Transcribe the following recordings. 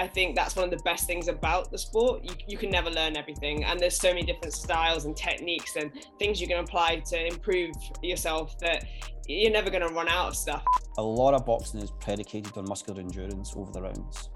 I think that's one of the best things about the sport. You, you can never learn everything, and there's so many different styles and techniques and things you can apply to improve yourself that you're never going to run out of stuff. A lot of boxing is predicated on muscular endurance over the rounds.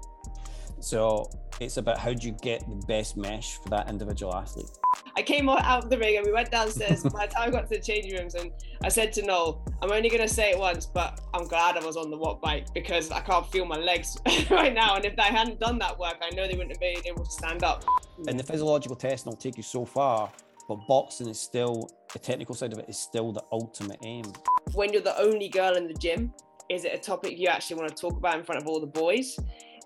So it's about how do you get the best mesh for that individual athlete. I came out of the ring and we went downstairs. By the time I got to the changing rooms, and I said to Noel, I'm only going to say it once, but I'm glad I was on the watt bike because I can't feel my legs right now. And if I hadn't done that work, I know they wouldn't have been able to stand up. And the physiological testing will take you so far, but boxing is still, the technical side of it is still the ultimate aim. When you're the only girl in the gym, is it a topic you actually want to talk about in front of all the boys?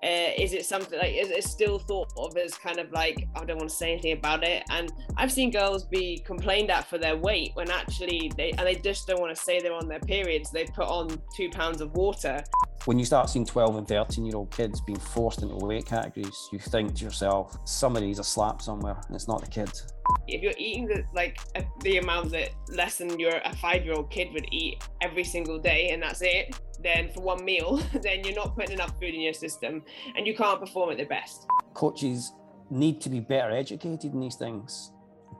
Uh, is it something like is it still thought of as kind of like I don't want to say anything about it? And I've seen girls be complained at for their weight when actually they and they just don't want to say they're on their periods. They put on two pounds of water. When you start seeing 12 and 13 year old kids being forced into weight categories, you think to yourself, somebody's a slap somewhere, and it's not the kid. If you're eating the, like the amount that less than your a five year old kid would eat every single day, and that's it, then for one meal, then you're not putting enough food in your system and you can't perform at the best. Coaches need to be better educated in these things.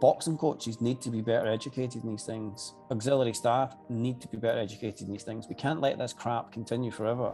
Boxing coaches need to be better educated in these things. Auxiliary staff need to be better educated in these things. We can't let this crap continue forever.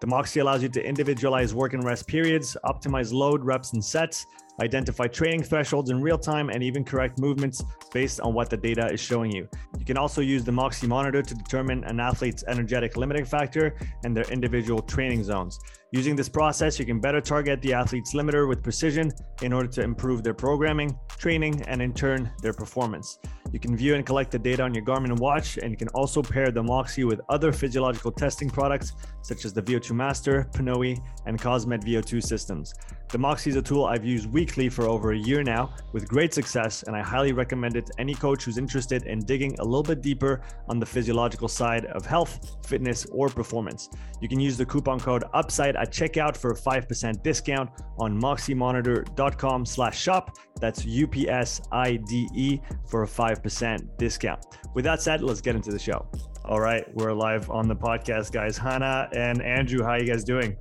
The Moxy allows you to individualize work and rest periods, optimize load, reps, and sets, identify training thresholds in real time, and even correct movements based on what the data is showing you. You can also use the Moxy monitor to determine an athlete's energetic limiting factor and their individual training zones. Using this process, you can better target the athlete's limiter with precision in order to improve their programming, training, and in turn, their performance. You can view and collect the data on your Garmin watch, and you can also pair the Moxy with other physiological testing products such as the VO2 Master, Pnoe, and Cosmed VO2 systems. The Moxy is a tool I've used weekly for over a year now with great success, and I highly recommend it to any coach who's interested in digging a little bit deeper on the physiological side of health, fitness, or performance. You can use the coupon code UPSIDE at checkout for a 5% discount on moxymonitor.com slash shop. That's U-P-S-I-D-E for a 5% discount. With that said, let's get into the show. All right, we're live on the podcast, guys. Hannah and Andrew, how are you guys doing?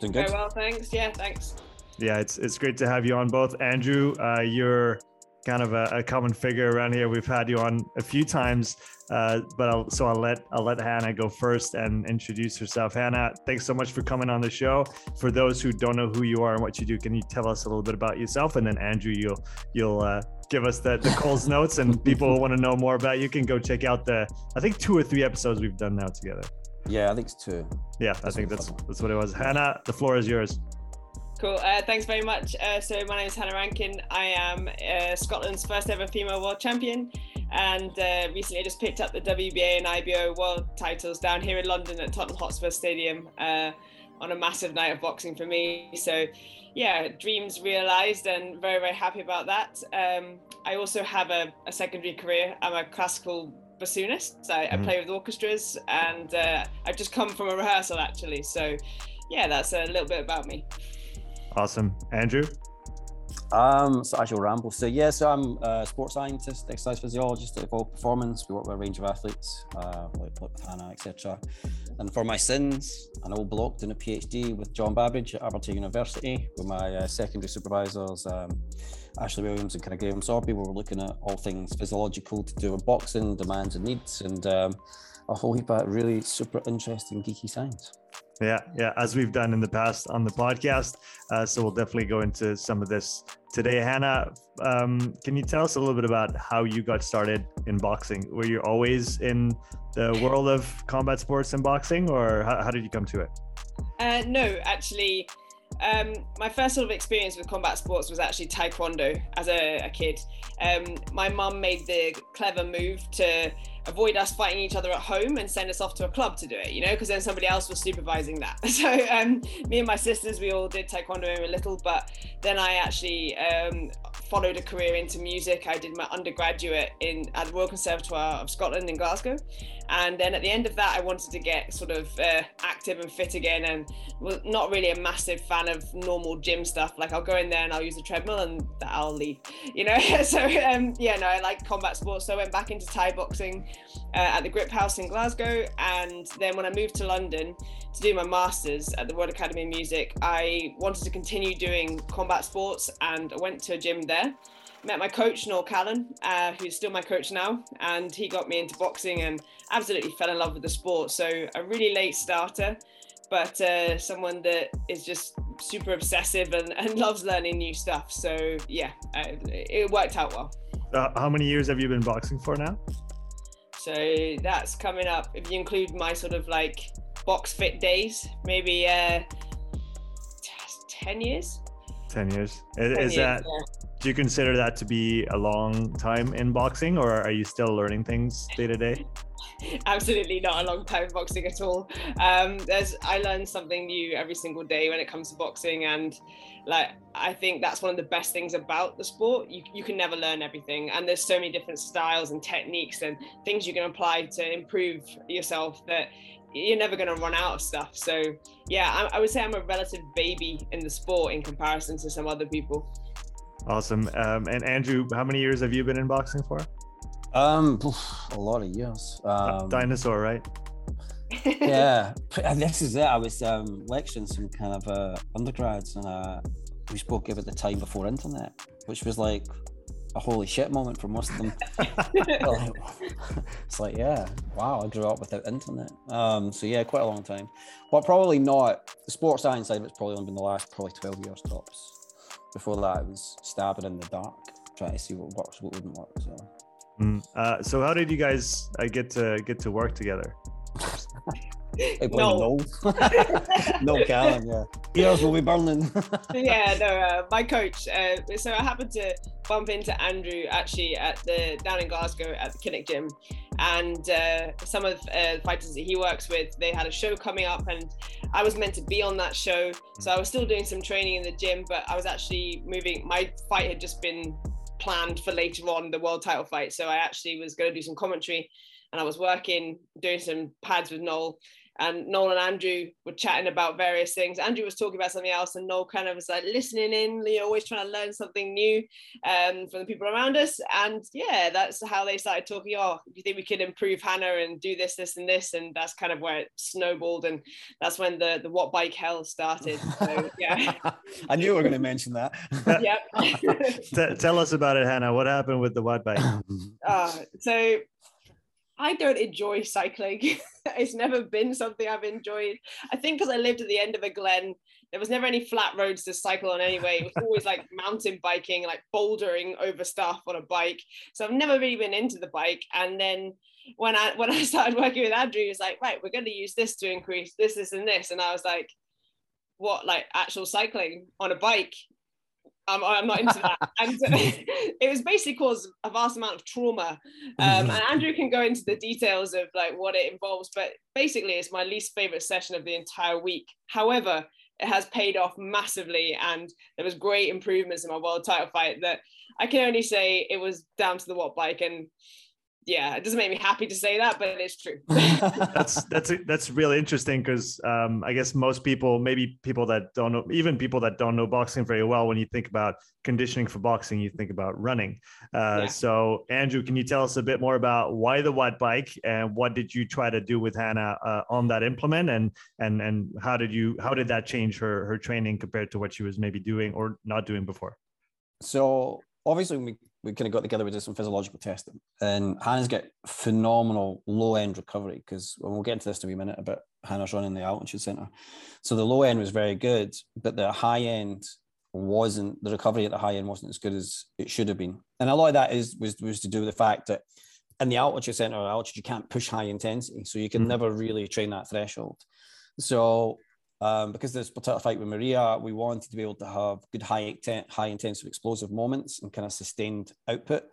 Doing good. Very well, thanks. Yeah, thanks. Yeah, it's it's great to have you on both. Andrew, uh, you're kind of a, a, common figure around here. We've had you on a few times, uh, but I'll, so I'll let I'll let Hannah go first and introduce herself. Hannah, thanks so much for coming on the show. For those who don't know who you are and what you do, can you tell us a little bit about yourself? And then Andrew, you'll you'll uh, give us the the Coles notes, and people want to know more about you can go check out the I think two or three episodes we've done now together. Yeah, I think it's two. Yeah, I think that's that's what it was. Hannah, the floor is yours. Cool. Uh, thanks very much. Uh, so my name is Hannah Rankin. I am uh, Scotland's first ever female world champion, and uh, recently I just picked up the WBA and IBO world titles down here in London at Tottenham Hotspur Stadium uh, on a massive night of boxing for me. So, yeah, dreams realised, and very very happy about that. Um, I also have a, a secondary career. I'm a classical bassoonist. I, mm-hmm. I play with orchestras, and uh, I've just come from a rehearsal actually. So, yeah, that's a little bit about me. Awesome. Andrew? Um, so as you'll ramble. So yeah, so I'm a sports scientist, exercise physiologist at Evolve Performance. We work with a range of athletes, uh, like, like Hannah, etc. And for my sins, an old bloke doing a PhD with John Babbage at Aberdeen University, with my uh, secondary supervisors, um, Ashley Williams and kind of Graham Sorby, where we're looking at all things physiological to do with boxing, demands and needs, and um, a whole heap of really super interesting geeky science. Yeah, yeah, as we've done in the past on the podcast. Uh, so we'll definitely go into some of this today. Hannah, um, can you tell us a little bit about how you got started in boxing? Were you always in the world of combat sports and boxing, or how, how did you come to it? Uh, no, actually, um, my first sort of experience with combat sports was actually taekwondo as a, a kid. Um, my mum made the clever move to avoid us fighting each other at home and send us off to a club to do it, you know, because then somebody else was supervising that. So um, me and my sisters, we all did taekwondo were little, but then I actually um, followed a career into music. I did my undergraduate in at the Royal Conservatoire of Scotland in Glasgow, and then at the end of that, I wanted to get sort of uh, active and fit again, and was not really a massive fan of normal gym stuff. Like I'll go in there and I'll use the treadmill and I'll leave, you know. so um, yeah, no, I like combat sports. So I went back into Thai boxing uh, at the Grip House in Glasgow, and then when I moved to London to do my masters at the Royal Academy of Music, I wanted to continue doing combat sports, and I went to a gym there met my coach Noel Callan, uh, who's still my coach now, and he got me into boxing and absolutely fell in love with the sport. So a really late starter, but uh, someone that is just super obsessive and, and loves learning new stuff. So yeah, it worked out well. Uh, how many years have you been boxing for now? So that's coming up. If you include my sort of like box fit days, maybe uh, ten years. Ten years. Is, 10 is years, that? Yeah do you consider that to be a long time in boxing or are you still learning things day to day absolutely not a long time in boxing at all um, there's i learn something new every single day when it comes to boxing and like i think that's one of the best things about the sport you, you can never learn everything and there's so many different styles and techniques and things you can apply to improve yourself that you're never going to run out of stuff so yeah I, I would say i'm a relative baby in the sport in comparison to some other people Awesome. Um, and Andrew, how many years have you been in boxing for? Um, a lot of years. Um, Dinosaur, right? yeah, this is it. I was um, lecturing some kind of uh, undergrads, and uh, we spoke about the time before internet, which was like a holy shit moment for most of them. it's like, yeah, wow, I grew up without internet. Um, so yeah, quite a long time, but probably not the sports science side. It's probably only been the last probably twelve years tops before that, I was stabbing in the dark, trying to see what works, what wouldn't work. So, mm. uh, so how did you guys uh, get to get to work together? I no. no. Noel Callan, yeah. Ears will be burning. yeah, no, uh, my coach. Uh, so I happened to bump into Andrew actually at the down in Glasgow at the Kinnick Gym, and uh, some of uh, the fighters that he works with, they had a show coming up, and I was meant to be on that show. So I was still doing some training in the gym, but I was actually moving. My fight had just been planned for later on, the world title fight. So I actually was going to do some commentary and I was working, doing some pads with Noel and Noel and Andrew were chatting about various things. Andrew was talking about something else, and Noel kind of was like listening in, you know, always trying to learn something new um, from the people around us. And yeah, that's how they started talking. Oh, do you think we could improve Hannah and do this, this, and this? And that's kind of where it snowballed, and that's when the the watt bike hell started. So yeah, I knew we were going to mention that. yep. tell us about it, Hannah. What happened with the watt bike? Uh, so I don't enjoy cycling. it's never been something I've enjoyed. I think because I lived at the end of a glen, there was never any flat roads to cycle on anyway. It was always like mountain biking, like bouldering over stuff on a bike. So I've never really been into the bike. And then when I when I started working with Andrew, he was like, right, we're going to use this to increase this, this, and this. And I was like, what, like actual cycling on a bike? I'm, I'm not into that. and it was basically caused a vast amount of trauma. Um, and Andrew can go into the details of like what it involves, but basically it's my least favorite session of the entire week. However, it has paid off massively and there was great improvements in my world title fight that I can only say it was down to the watt bike and yeah, it doesn't make me happy to say that, but it's true. that's that's that's really interesting because um, I guess most people, maybe people that don't know, even people that don't know boxing very well, when you think about conditioning for boxing, you think about running. Uh, yeah. So, Andrew, can you tell us a bit more about why the watt bike and what did you try to do with Hannah uh, on that implement, and and and how did you how did that change her her training compared to what she was maybe doing or not doing before? So obviously we we kind of got together, we did some physiological testing, and Hannah's got phenomenal low end recovery because we'll get into this in a wee minute about Hannah's running the altitude center. So the low end was very good, but the high end wasn't the recovery at the high end wasn't as good as it should have been. And a lot of that is was was to do with the fact that in the altitude center or altitude you can't push high intensity, so you can mm-hmm. never really train that threshold. So um, because this particular fight with Maria, we wanted to be able to have good high high intensive explosive moments and kind of sustained output.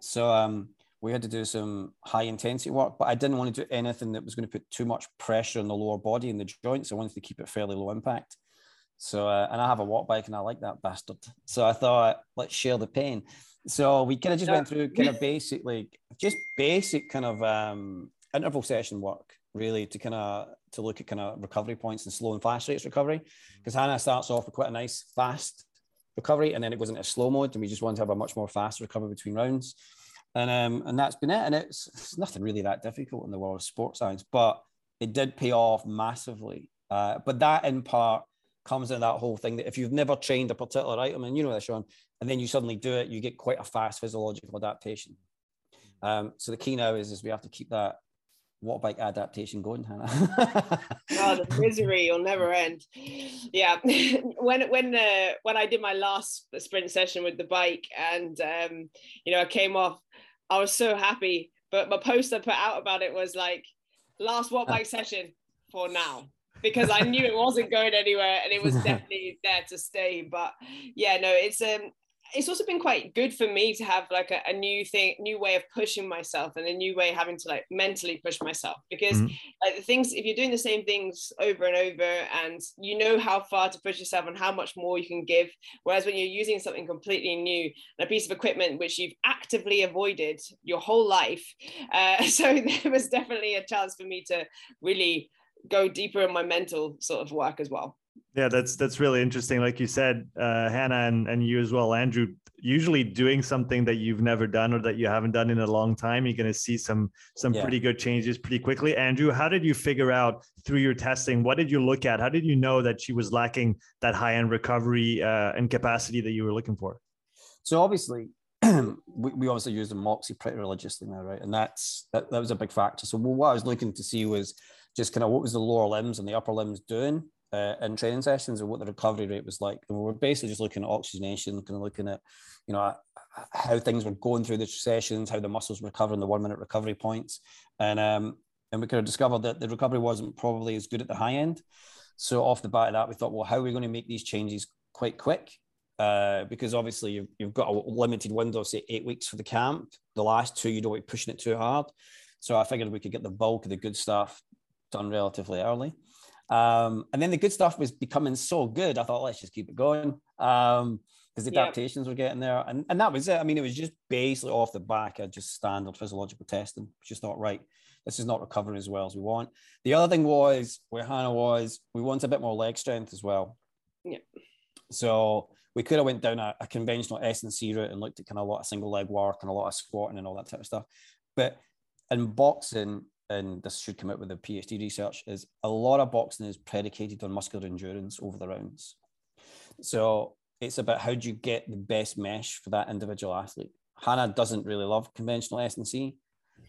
So um, we had to do some high intensity work, but I didn't want to do anything that was going to put too much pressure on the lower body and the joints. I wanted to keep it fairly low impact. So, uh, and I have a watt bike and I like that bastard. So I thought, let's share the pain. So we kind of just went through kind of basically just basic kind of um, interval session work, really, to kind of to look at kind of recovery points and slow and fast rates recovery. Because Hannah starts off with quite a nice fast recovery, and then it goes into slow mode, and we just want to have a much more fast recovery between rounds. And um, and that's been it. And it's, it's nothing really that difficult in the world of sports science, but it did pay off massively. Uh, but that in part comes in that whole thing that if you've never trained a particular item, and you know that, Sean, and then you suddenly do it, you get quite a fast physiological adaptation. Um, so the key now is, is we have to keep that watt bike adaptation going, Hannah? oh, the misery will never end. Yeah, when when uh, when I did my last sprint session with the bike, and um, you know, I came off, I was so happy. But my post I put out about it was like, last watt bike session for now because I knew it wasn't going anywhere and it was definitely there to stay. But yeah, no, it's um it's also been quite good for me to have like a, a, new thing new way of pushing myself and a new way of having to like mentally push myself because mm-hmm. like the things if you're doing the same things over and over and you know how far to push yourself and how much more you can give whereas when you're using something completely new and a piece of equipment which you've actively avoided your whole life uh, so there was definitely a chance for me to really go deeper in my mental sort of work as well yeah, that's that's really interesting. Like you said, uh, Hannah and, and you as well, Andrew. Usually, doing something that you've never done or that you haven't done in a long time, you're going to see some some yeah. pretty good changes pretty quickly. Andrew, how did you figure out through your testing? What did you look at? How did you know that she was lacking that high end recovery uh, and capacity that you were looking for? So obviously, we, we obviously use the Moxy pretty religiously now, right? And that's that, that was a big factor. So what I was looking to see was just kind of what was the lower limbs and the upper limbs doing uh, in training sessions and what the recovery rate was like. And we were basically just looking at oxygenation, kind of looking at, you know, how things were going through the sessions, how the muscles were recovering, the one minute recovery points. And um, and we kind of discovered that the recovery wasn't probably as good at the high end. So off the bat of that, we thought, well, how are we going to make these changes quite quick? Uh, because obviously you've, you've got a limited window, say eight weeks for the camp. The last two, you don't want pushing it too hard. So I figured we could get the bulk of the good stuff done relatively early. Um, and then the good stuff was becoming so good. I thought, let's just keep it going. Um, because the adaptations were getting there. And, and that was it. I mean, it was just basically off the back of just standard physiological testing. Just thought, right, this is not recovering as well as we want. The other thing was where Hannah was, we want a bit more leg strength as well. Yeah. So we could have went down a, a conventional S and C route and looked at kind of a lot of single leg work and a lot of squatting and all that type of stuff. But in boxing, and this should come out with the PhD research, is a lot of boxing is predicated on muscular endurance over the rounds. So it's about how do you get the best mesh for that individual athlete. Hannah doesn't really love conventional S&C.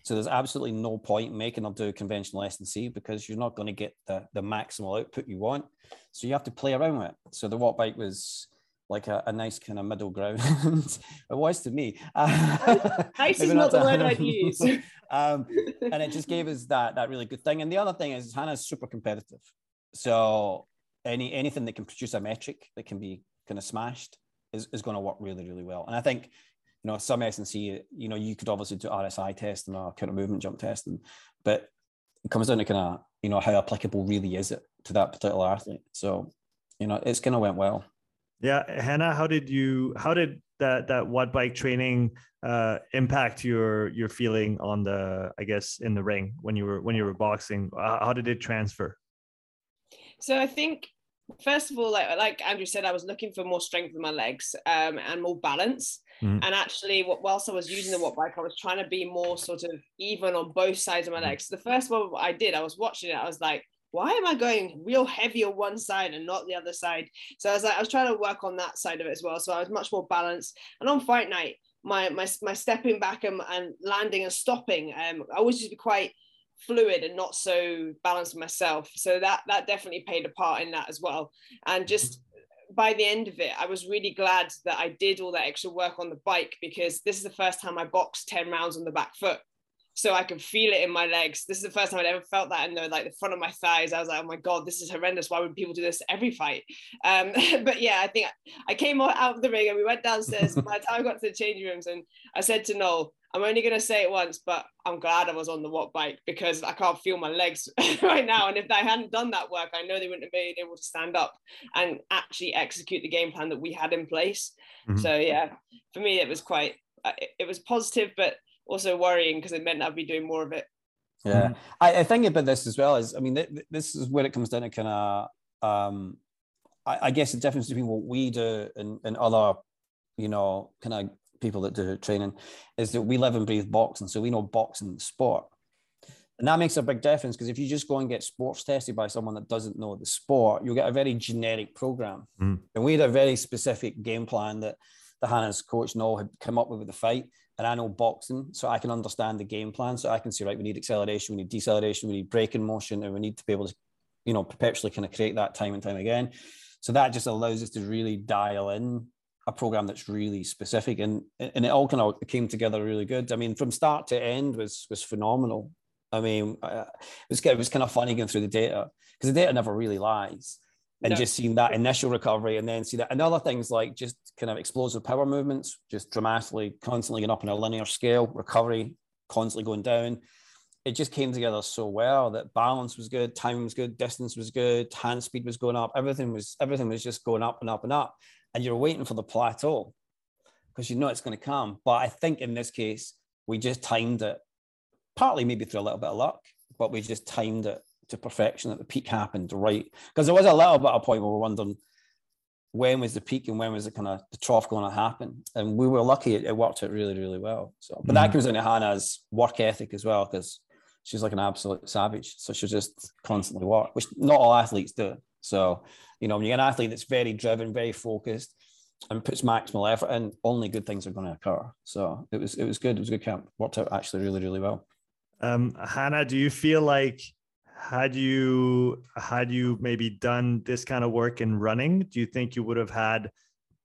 So there's absolutely no point making her do conventional S&C because you're not going to get the, the maximal output you want. So you have to play around with it. So the watt bike was like a, a nice kind of middle ground. it was to me. nice is not the word I'd use. um, and it just gave us that that really good thing. And the other thing is Hannah's super competitive. So any anything that can produce a metric that can be kind of smashed is, is going to work really, really well. And I think, you know, some S&C, you know, you could obviously do RSI test and a kind of movement jump testing, but it comes down to kind of, you know, how applicable really is it to that particular athlete. So, you know, it's kind of went well. Yeah, Hannah, how did you how did that that watt bike training uh, impact your your feeling on the I guess in the ring when you were when you were boxing? How did it transfer? So I think first of all, like like Andrew said, I was looking for more strength in my legs um, and more balance. Mm. And actually, whilst I was using the watt bike, I was trying to be more sort of even on both sides of my legs. The first one I did, I was watching it, I was like, why am I going real heavy on one side and not the other side? So I was like, I was trying to work on that side of it as well. So I was much more balanced. And on fight night, my my, my stepping back and, and landing and stopping, um, I was just quite fluid and not so balanced myself. So that that definitely played a part in that as well. And just by the end of it, I was really glad that I did all that extra work on the bike because this is the first time I boxed 10 rounds on the back foot. So I could feel it in my legs. This is the first time I'd ever felt that in the like the front of my thighs. I was like, oh my god, this is horrendous. Why would people do this every fight? Um, but yeah, I think I came out of the ring and we went downstairs. by the time I got to the changing rooms, and I said to Noel, I'm only gonna say it once, but I'm glad I was on the watt bike because I can't feel my legs right now. And if I hadn't done that work, I know they wouldn't have been able to stand up and actually execute the game plan that we had in place. Mm-hmm. So yeah, for me it was quite uh, it was positive, but also worrying because it meant I'd be doing more of it. Yeah, mm-hmm. I, I think about this as well as I mean, th- this is where it comes down to kind of, um, I, I, guess the difference between what we do and, and other, you know, kind of people that do training is that we live and breathe boxing, so we know boxing sport. And that makes a big difference because if you just go and get sports tested by someone that doesn't know the sport, you'll get a very generic program. Mm. And we had a very specific game plan that the Hannah's coach Noel had come up with with the fight and I know boxing, so I can understand the game plan. So I can see, right, we need acceleration, we need deceleration, we need braking motion, and we need to be able to, you know, perpetually kind of create that time and time again. So that just allows us to really dial in a program that's really specific, and and it all kind of came together really good. I mean, from start to end was was phenomenal. I mean, uh, it was it was kind of funny going through the data because the data never really lies and no. just seeing that initial recovery and then see that and other things like just kind of explosive power movements just dramatically constantly going up on a linear scale recovery constantly going down. It just came together so well that balance was good time was good distance was good hand speed was going up everything was everything was just going up and up and up. And you're waiting for the plateau because you know it's going to come. But i think in this case we just timed it partly maybe through a little bit of luck but we just timed it to perfection that the peak happened right. Because there was a little bit of a point where we're wondering when was the peak and when was the kind of the trough going to happen? And we were lucky it, it worked out really really well. So but mm-hmm. that comes into hannah's work ethic as well because she's like an absolute savage. So she'll just constantly work which not all athletes do. So you know when you're an athlete that's very driven very focused and puts maximal effort in only good things are going to occur. So it was it was good it was a good camp. Worked out actually really really well. Um hannah do you feel like had you had you maybe done this kind of work in running do you think you would have had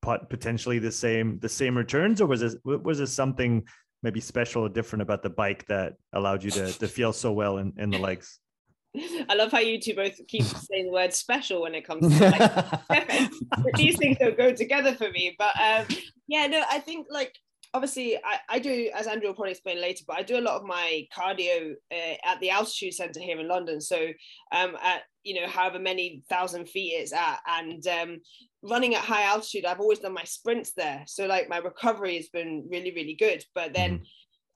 potentially the same the same returns or was this was this something maybe special or different about the bike that allowed you to, to feel so well in, in the legs I love how you two both keep saying the word special when it comes to like, these things don't go together for me. But um, yeah, no, I think like obviously I, I do as andrew will probably explain later but i do a lot of my cardio uh, at the altitude center here in london. So um, at you know however many thousand feet it's at. And um, running at high altitude i've always done my sprints there. So like my recovery has been really really good. But then mm-hmm.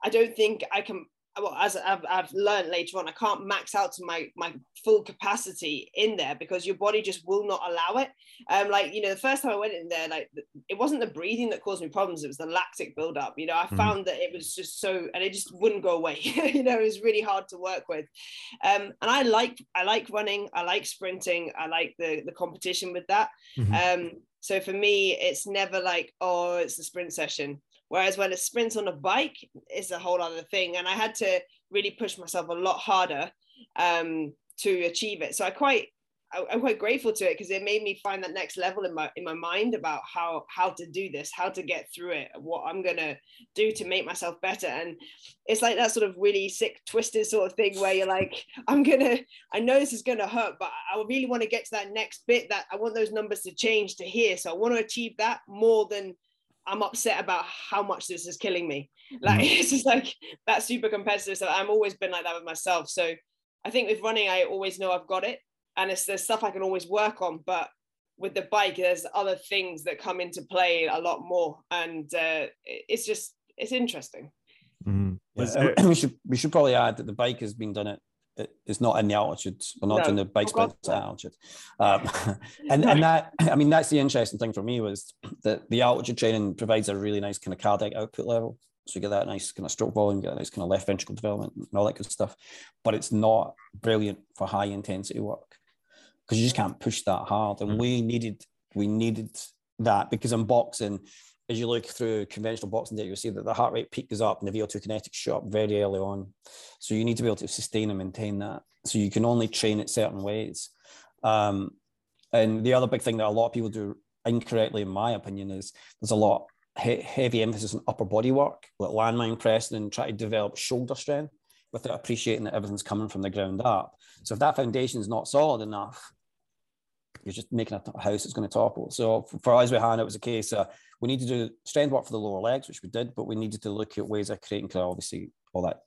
i don't think i can well, as I've, I've learned later on, I can't max out to my my full capacity in there because your body just will not allow it. Um, like you know, the first time I went in there, like it wasn't the breathing that caused me problems; it was the lactic buildup. You know, I mm. found that it was just so, and it just wouldn't go away. you know, it was really hard to work with. Um, and I like I like running, I like sprinting, I like the the competition with that. Mm-hmm. Um, so for me, it's never like, oh, it's the sprint session. Whereas when it sprints on a bike, it's a whole other thing. And I had to really push myself a lot harder um, to achieve it. So I quite I'm quite grateful to it because it made me find that next level in my in my mind about how how to do this, how to get through it, what I'm gonna do to make myself better. And it's like that sort of really sick, twisted sort of thing where you're like, I'm gonna, I know this is gonna hurt, but I really want to get to that next bit that I want those numbers to change to here. So I want to achieve that more than I'm upset about how much this is killing me. Like mm. it's just like that super competitive. So I'm always been like that with myself. So I think with running, I always know I've got it, and it's there's stuff I can always work on. But with the bike, there's other things that come into play a lot more, and uh, it's just it's interesting. Mm. Yeah. we should we should probably add that the bike has been done at it's not in the altitude. We're not no. doing the bike sprints at altitude. Um, and, and that, I mean, that's the interesting thing for me was that the altitude training provides a really nice kind of cardiac output level. So you get that nice kind of stroke volume, get a nice kind of left ventricle development and all that good stuff. But it's not brilliant for high intensity work because you just can't push that hard. And mm-hmm. we needed, we needed that because in boxing, as you look through conventional boxing data, you'll see that the heart rate peak goes up and the VO2 kinetics shoot up very early on. So you need to be able to sustain and maintain that. So you can only train it certain ways. Um, and the other big thing that a lot of people do incorrectly, in my opinion, is there's a lot he- heavy emphasis on upper body work, like landmine pressing and try to develop shoulder strength. without appreciating that everything's coming from the ground up. So if that foundation is not solid enough, you're just making a house that's going to topple. So for us with Hannah, it was a case uh, we need to do strength work for the lower legs, which we did, but we needed to look at ways of creating kind of obviously all that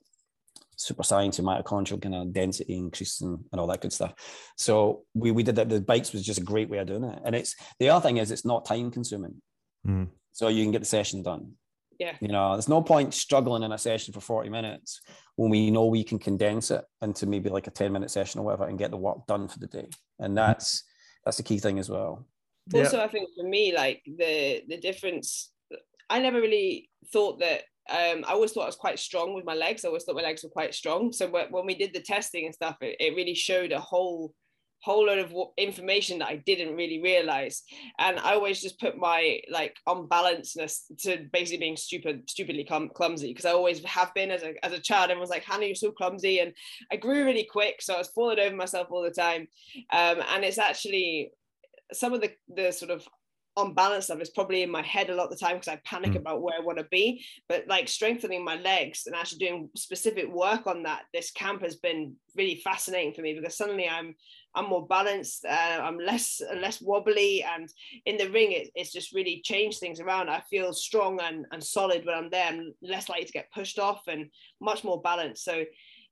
super science and mitochondrial kind of density increase and, and all that good stuff. So we, we did that. The bikes was just a great way of doing it. And it's the other thing is it's not time consuming. Mm. So you can get the session done. Yeah. You know, there's no point struggling in a session for 40 minutes when we know we can condense it into maybe like a 10 minute session or whatever and get the work done for the day. And that's that's the key thing as well. Also, yeah. I think for me, like the the difference, I never really thought that um, I always thought I was quite strong with my legs. I always thought my legs were quite strong. So when we did the testing and stuff, it, it really showed a whole whole lot of information that I didn't really realize. And I always just put my like unbalancedness to basically being stupid, stupidly clum- clumsy because I always have been as a, as a child. Everyone's like, Hannah, you're so clumsy. And I grew really quick. So I was falling over myself all the time. Um, and it's actually some of the, the sort of unbalanced stuff is probably in my head a lot of the time because I panic mm. about where I want to be. But like strengthening my legs and actually doing specific work on that this camp has been really fascinating for me because suddenly I'm I'm more balanced, uh, I'm less less wobbly, and in the ring it, it's just really changed things around. I feel strong and, and solid when I'm there. I'm less likely to get pushed off and much more balanced. So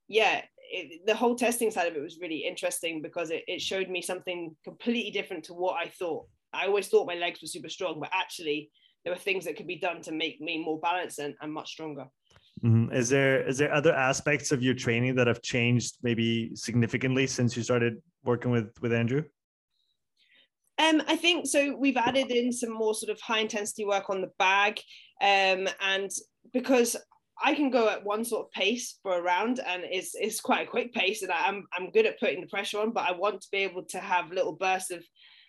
yeah, it, the whole testing side of it was really interesting because it, it showed me something completely different to what I thought. I always thought my legs were super strong, but actually there were things that could be done to make me more balanced and, and much stronger. Mm-hmm. Is there is there other aspects of your training that have changed maybe significantly since you started working with with Andrew? Um, I think so. We've added in some more sort of high intensity work on the bag, um, and because I can go at one sort of pace for a round, and it's it's quite a quick pace, and I'm I'm good at putting the pressure on, but I want to be able to have little bursts of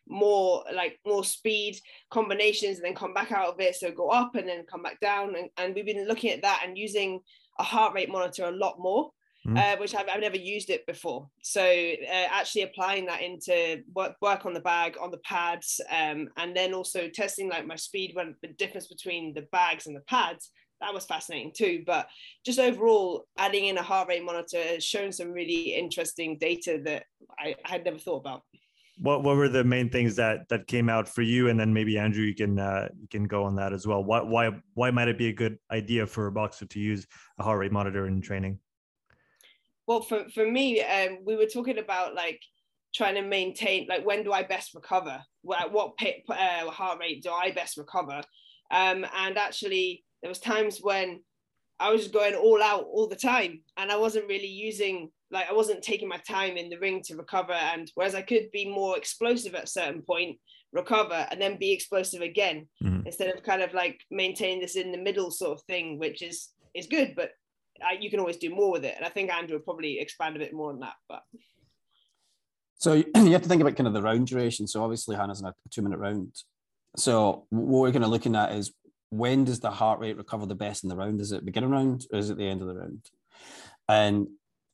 more like more speed combinations and then come back out of it so go up and then come back down and, and we've been looking at that and using a heart rate monitor a lot more mm. uh, which I've, I've never used it before. So uh, actually applying that into work, work on the bag on the pads um, and then also testing like my speed when the difference between the bags and the pads that was fascinating too. But just overall, adding in a heart rate monitor has shown some really interesting data that I, I had never thought about. What what were the main things that that came out for you? And then maybe andrew you can uh, you can go on that as well. Why why why might it be a good idea for a boxer to use a heart rate monitor in training well for, for me um, we were talking about like trying to maintain like when do i best recover what, what uh, heart rate do i best recover um, and actually there was times when i was going all out all the time and i wasn't really using like I wasn't taking my time in the ring to recover. And whereas I could be more explosive at a certain point, recover, and then be explosive again, mm-hmm. instead of kind of like maintaining this in the middle sort of thing, which is is good, but I, you can always do more with it. And I think Andrew will probably expand a bit more on that. But so you have to think about kind of the round duration. So obviously Hannah's in a two minute round. So what we're kind of looking at is when does the heart rate recover the best in the round? Is it beginning round or is it the end of the round? And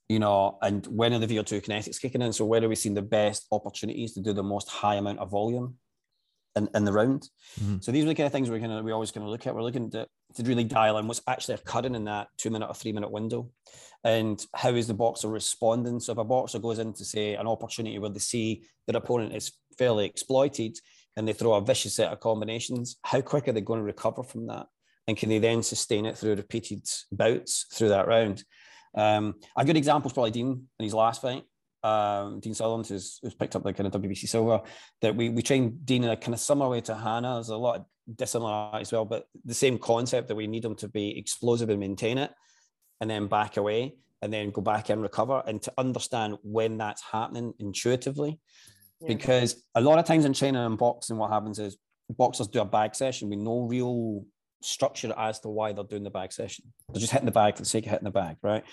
you know, and when are the VO2 kinetics kicking in? So where are we seeing the best opportunities to do the most high amount of volume in, in the round? Mm-hmm. So these are the kind of things we're kind of we always going to look at. We're looking to, to really dial in what's actually occurring in that two minute or three minute window, and how is the boxer responding? So if a boxer goes into say an opportunity where they see their opponent is fairly exploited and they throw a vicious set of combinations, how quick are they going to recover from that? And can they then sustain it through repeated bouts through that round? Um, a good example is probably Dean in his last fight. Um, Dean Sutherland, who's, who's picked up the kind of WBC silver, that we, we trained Dean in a kind of similar way to Hannah. There's a lot of dissimilarity as well, but the same concept that we need them to be explosive and maintain it and then back away and then go back and recover and to understand when that's happening intuitively. Yeah. Because a lot of times in training and boxing, what happens is boxers do a bag session with no real structure as to why they're doing the bag session. They're just hitting the bag for the sake of hitting the bag, right?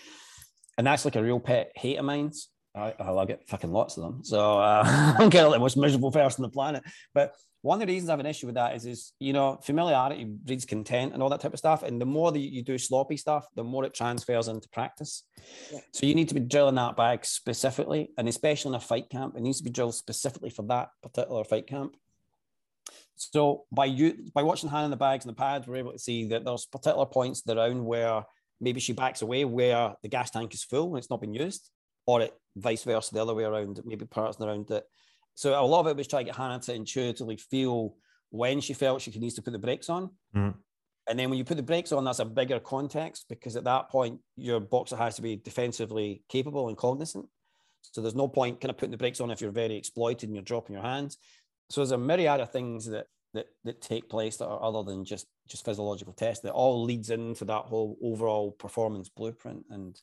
And that's like a real pet hate of mine. I, I get fucking lots of them. So uh, I'm kind of like the most miserable person on the planet. But one of the reasons I have an issue with that is, is you know, familiarity breeds content and all that type of stuff. And the more that you do sloppy stuff, the more it transfers into practice. Yeah. So you need to be drilling that bag specifically, and especially in a fight camp, it needs to be drilled specifically for that particular fight camp. So by you by watching hand in the bags and the pads, we're able to see that there's particular points around where maybe she backs away where the gas tank is full and it's not been used, or it vice versa, the other way around, maybe parts around it. So a lot of it was trying to get Hannah to intuitively feel when she felt she needs to put the brakes on. Mm. And then when you put the brakes on, that's a bigger context because at that point, your boxer has to be defensively capable and cognizant. So there's no point kind of putting the brakes on if you're very exploited and you're dropping your hands. So there's a myriad of things that that that take place that are other than just just physiological tests that all leads into that whole overall performance blueprint. And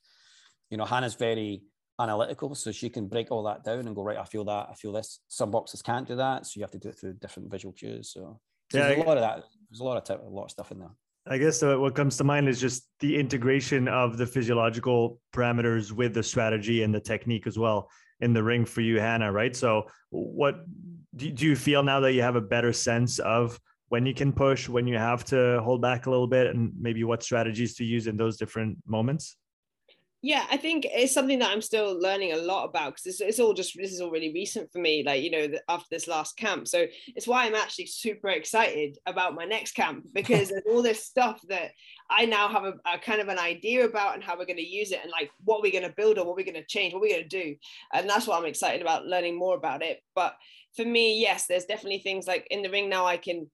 you know, Hannah's very analytical, so she can break all that down and go right. I feel that. I feel this. Some boxes can't do that, so you have to do it through different visual cues. So, so yeah, there's a lot of that. There's a lot of t- a lot of stuff in there. I guess uh, what comes to mind is just the integration of the physiological parameters with the strategy and the technique as well in the ring for you, Hannah. Right. So, what do, do you feel now that you have a better sense of when you can push, when you have to hold back a little bit, and maybe what strategies to use in those different moments? Yeah i think it's something that i'm still learning a lot about because it's, it's all just this is all really recent for me like you know after this last camp. So it's why i'm actually super excited about my next camp because there's all this stuff that i now have a, a, kind of an idea about and how we're going to use it and like what we're going to build or what we're going to change what we're going to do. And that's what i'm excited about learning more about it. But for me yes there's definitely things like in the ring now i can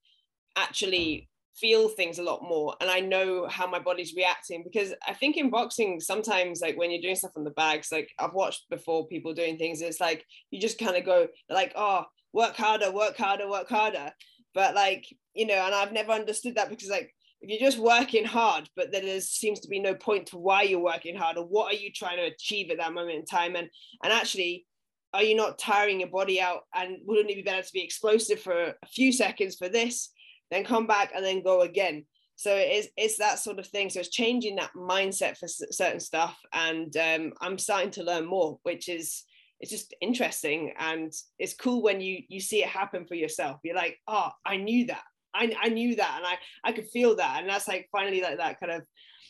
actually feel things a lot more and I know how my body's reacting because I think in boxing sometimes like when you're doing stuff on the bags like I've watched before people doing things it's like you just kind of go like oh work harder work harder work harder. But like you know and I've never understood that because like if you're just working hard but then there seems to be no point to why you're working hard or what are you trying to achieve at that moment in time and and actually are you not tiring your body out and wouldn't it be better to be explosive for a few seconds for this then come back and then go again. So it's, it's that sort of thing. So it's changing that mindset for certain stuff. And um, i'm starting to learn more which is it's just interesting. And it's cool when you you see it happen for yourself. You're like oh i knew that. I, I knew that. And i i could feel that. And that's like finally like that kind of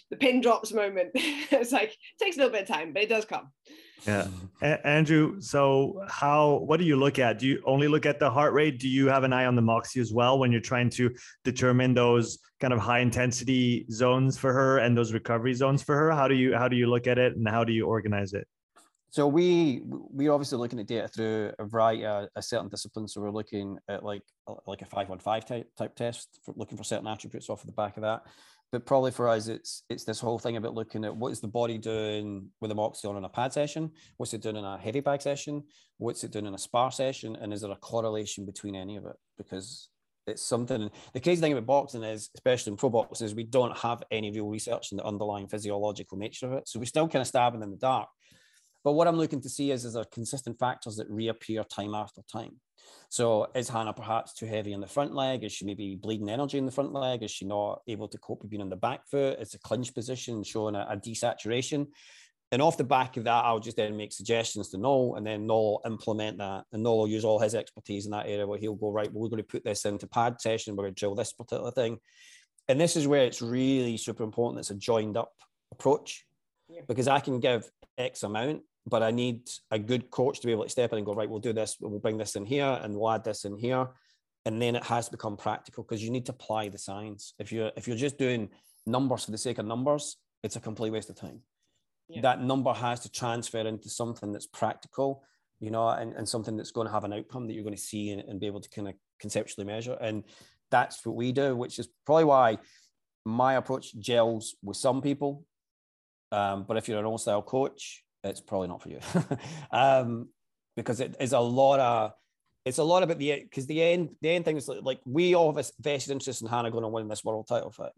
the pin drops moment. It's like it takes a little bit of time but it does come yeah. A- Andrew, so how what do you look at? Do you only look at the heart rate? Do you have an eye on the Moxy as well when you're trying to determine those kind of high intensity zones for her and those recovery zones for her? How do you how do you look at it and how do you organize it? So we we're obviously looking at data through a variety of a certain disciplines. So we're looking at like like a five one five type type test, for looking for certain attributes off of the back of that but probably for us, it's it's this whole thing about looking at what is the body doing with Moxy on a pad session, what's it doing in a heavy bag session, what's it doing in a spar session, and is there a correlation between any of it? Because it's something. The crazy thing about boxing is, especially in pro boxing, is we don't have any real research in the underlying physiological nature of it. So we're still kind of stabbing in the dark. But what I'm looking to see is, is there consistent factors that reappear time after time. So is Hannah perhaps too heavy in the front leg? Is she maybe bleeding energy in the front leg? Is she not able to cope with being on the back foot? Is the clinch position showing a, a desaturation? And off the back of that, I'll just then make suggestions to Noel, and then Noel implement that. And Noel will use all his expertise in that area where he'll go, right, well, we're going to put this into pad session, we're going to drill this particular thing. And this is where it's really super important. It's a joined up approach yeah. because I can give X amount but I need a good coach to be able to step in and go, right, we'll do this, we'll bring this in here and we'll add this in here. And then it has to become practical because you need to apply the science. If you're if you're just doing numbers for the sake of numbers, it's a complete waste of time. Yeah. That number has to transfer into something that's practical, you know, and, and something that's going to have an outcome that you're going to see and, and be able to kind of conceptually measure. And that's what we do, which is probably why my approach gels with some people. Um, but if you're an all style coach, it's probably not for you um, because it is a lot of it's a lot about the because the end the end thing is like we all have a vested interest in Hannah going to win this world title fight.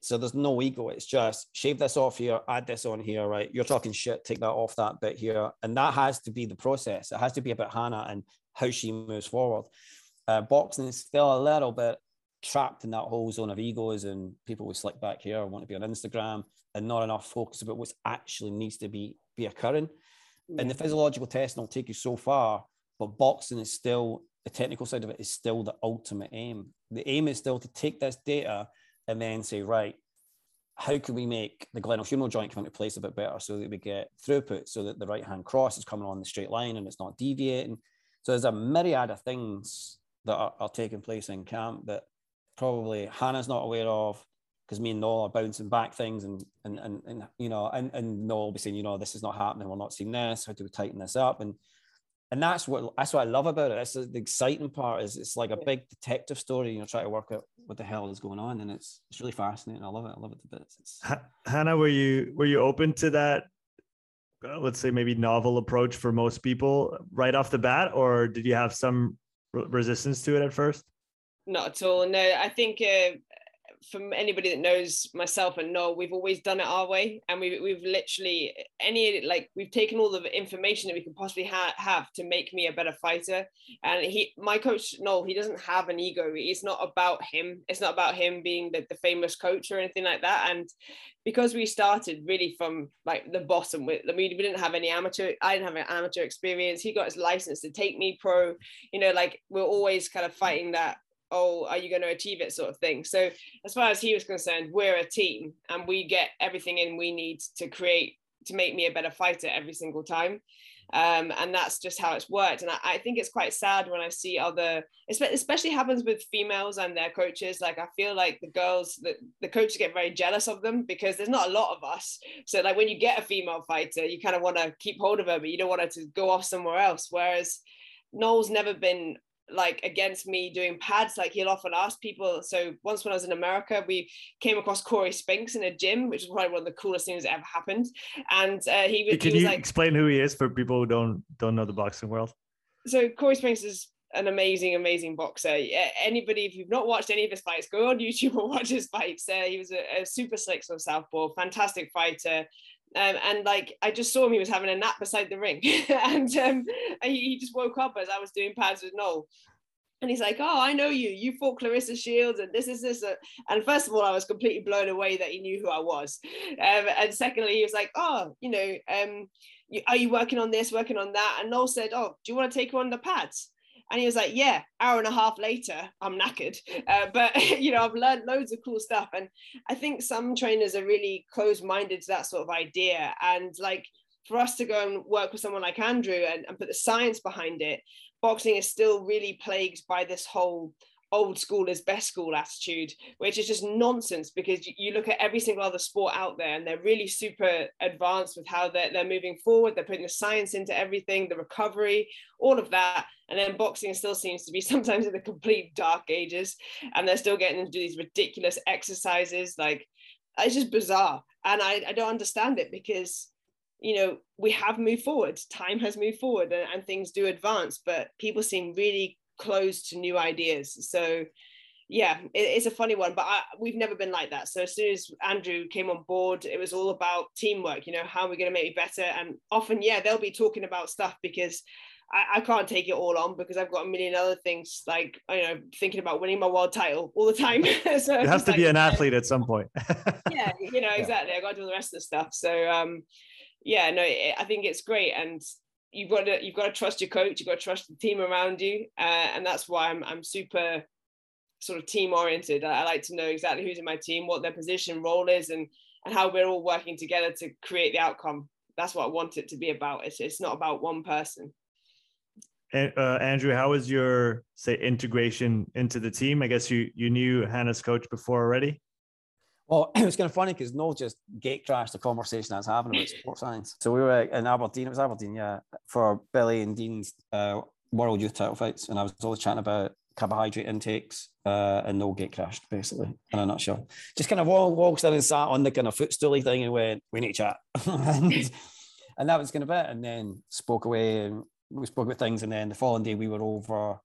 So there's no ego. It's just shave this off here, add this on here, right? You're talking shit, take that off that bit here. And that has to be the process. It has to be about Hannah and how she moves forward. Uh, boxing is still a little bit trapped in that whole zone of egos and people with slick back here want to be on Instagram and not enough focus about what actually needs to be be occurring. Yeah. And the physiological testing will take you so far, but boxing is still the technical side of it is still the ultimate aim. The aim is still to take this data and then say, right, how can we make the glenohumeral joint come into place a bit better so that we get throughput, so that the right hand cross is coming on the straight line and it's not deviating. So there's a myriad of things that are, are taking place in camp that probably Hannah's not aware of, because me and Noel are bouncing back things and and and, and you know and and Noel will be saying you know this is not happening we're not seeing this how do we tighten this up and and that's what that's what I love about it. That's the exciting part is it's like a big detective story. You know, try to work out what the hell is going on, and it's it's really fascinating. I love it. I love it to bits. It's... Hannah, were you were you open to that? Uh, let's say maybe novel approach for most people right off the bat, or did you have some resistance to it at first? Not at all. No, I think uh, from anybody that knows myself and Noel, we've always done it our way, and we, we've literally any like we've taken all the information that we can possibly ha- have to make me a better fighter. And he, my coach Noel, he doesn't have an ego. It's not about him. It's not about him being the, the famous coach or anything like that. And because we started really from like the bottom, mean, we didn't have any amateur. I didn't have an amateur experience. He got his license to take me pro. You know, like we're always kind of fighting that oh, are you going to achieve it sort of thing. So as far as he was concerned, we're a team and we get everything in we need to create to make me a better fighter every single time. Um, and that's just how it's worked. And I, I, think it's quite sad when I see other, especially happens with females and their coaches. Like I feel like the girls, the, the coaches get very jealous of them because there's not a lot of us. So like when you get a female fighter, you kind of want to keep hold of her, but you don't want her to go off somewhere else. Whereas Noel's never been like against me doing pads like he'll often ask people so once when i was in america we came across cory spinks in a gym which is probably one of the coolest things that ever happened. And uh, he, can he was you like explain who he is for people who don't don't know the boxing world? So cory spinks is an amazing amazing boxer. Anybody if you've not watched any of his fights go on youtube and watch his fights. Uh, he was a, a super slick sort of southpaw fantastic fighter um, and like I just saw him, he was having a nap beside the ring, and um, he, he, just woke up as I was doing pads with Noel. And he's like, "Oh, I know you. You fought Claressa Shields, and this is this." Uh, and first of all, I was completely blown away that he knew who I was. Um, and secondly, he was like, "Oh, you know, um, are you working on this, working on that?" And Noel said, "Oh, do you want to take on the pads?" And he was like, yeah, hour and a half later, I'm knackered. Uh, but, you know, I've learned loads of cool stuff. And I think some trainers are really closed minded to that sort of idea. And like for us to go and work with someone like Andrew and, and put the science behind it, boxing is still really plagued by this whole old school is best school attitude, which is just nonsense because you, look at every single other sport out there and they're really super advanced with how they're, they're moving forward. They're putting the science into everything, the recovery, all of that. And then boxing still seems to be sometimes in the complete dark ages and they're still getting to do these ridiculous exercises. Like it's just bizarre. And I, I don't understand it because you know we have moved forward time has moved forward and, and, things do advance but people seem really closed to new ideas. So yeah, it, it's a funny one, but I, we've never been like that. So as soon as Andrew came on board, it was all about teamwork. You know, how are we going to make it better? And often, yeah, they'll be talking about stuff because I, I, can't take it all on because I've got a million other things like you know thinking about winning my world title all the time. so you have to like, be an athlete at some point. yeah, you know exactly. I got to do the rest of the stuff. So um, yeah, no, it, I think it's great, and you've got to you've got to trust your coach you've got to trust the team around you uh, and that's why I'm, I'm super sort of team oriented. I, I, like to know exactly who's in my team what their position role is and and how we're all working together to create the outcome. That's what I want it to be about. It's, it's not about one person. And, uh, Andrew how was your say integration into the team? I guess you you knew Hannah's coach before already well, it was kind of funny because Noel just gate crashed the conversation I was having about sports science. So we were in Aberdeen, it was Aberdeen, yeah, for Billy and Dean's uh, World Youth title fights. And I was always chatting about carbohydrate intakes uh, and Noel gate crashed, basically, in a nutshell. Just kind of walked in and sat on the kind of footstooly thing and went, we need to chat. and, and that was kind of it. And then spoke away and we spoke about things. And then the following day we were over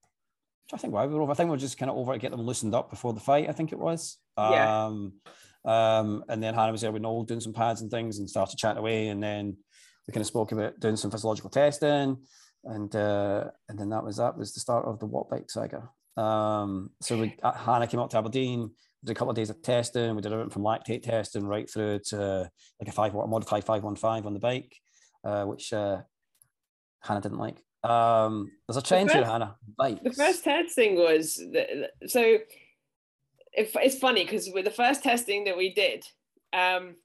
I think why we were over. I think we were just kind of over to get them loosened up before the fight. I think it was. Yeah. Um, um, and then Hannah was there with Noel doing some pads and things and started chatting away. And then we kind of spoke about doing some physiological testing. And uh, and then that was that was the start of the Wattbike saga. Um, so we, uh, Hannah came up to Aberdeen, did a couple of days of testing. We did everything from lactate testing right through to like a five modified 515 on the bike, uh, which uh, Hannah didn't like. Um, there's a trend here, Hannah. Bikes. The first testing was the, so it, it's funny because with the first testing that we did um,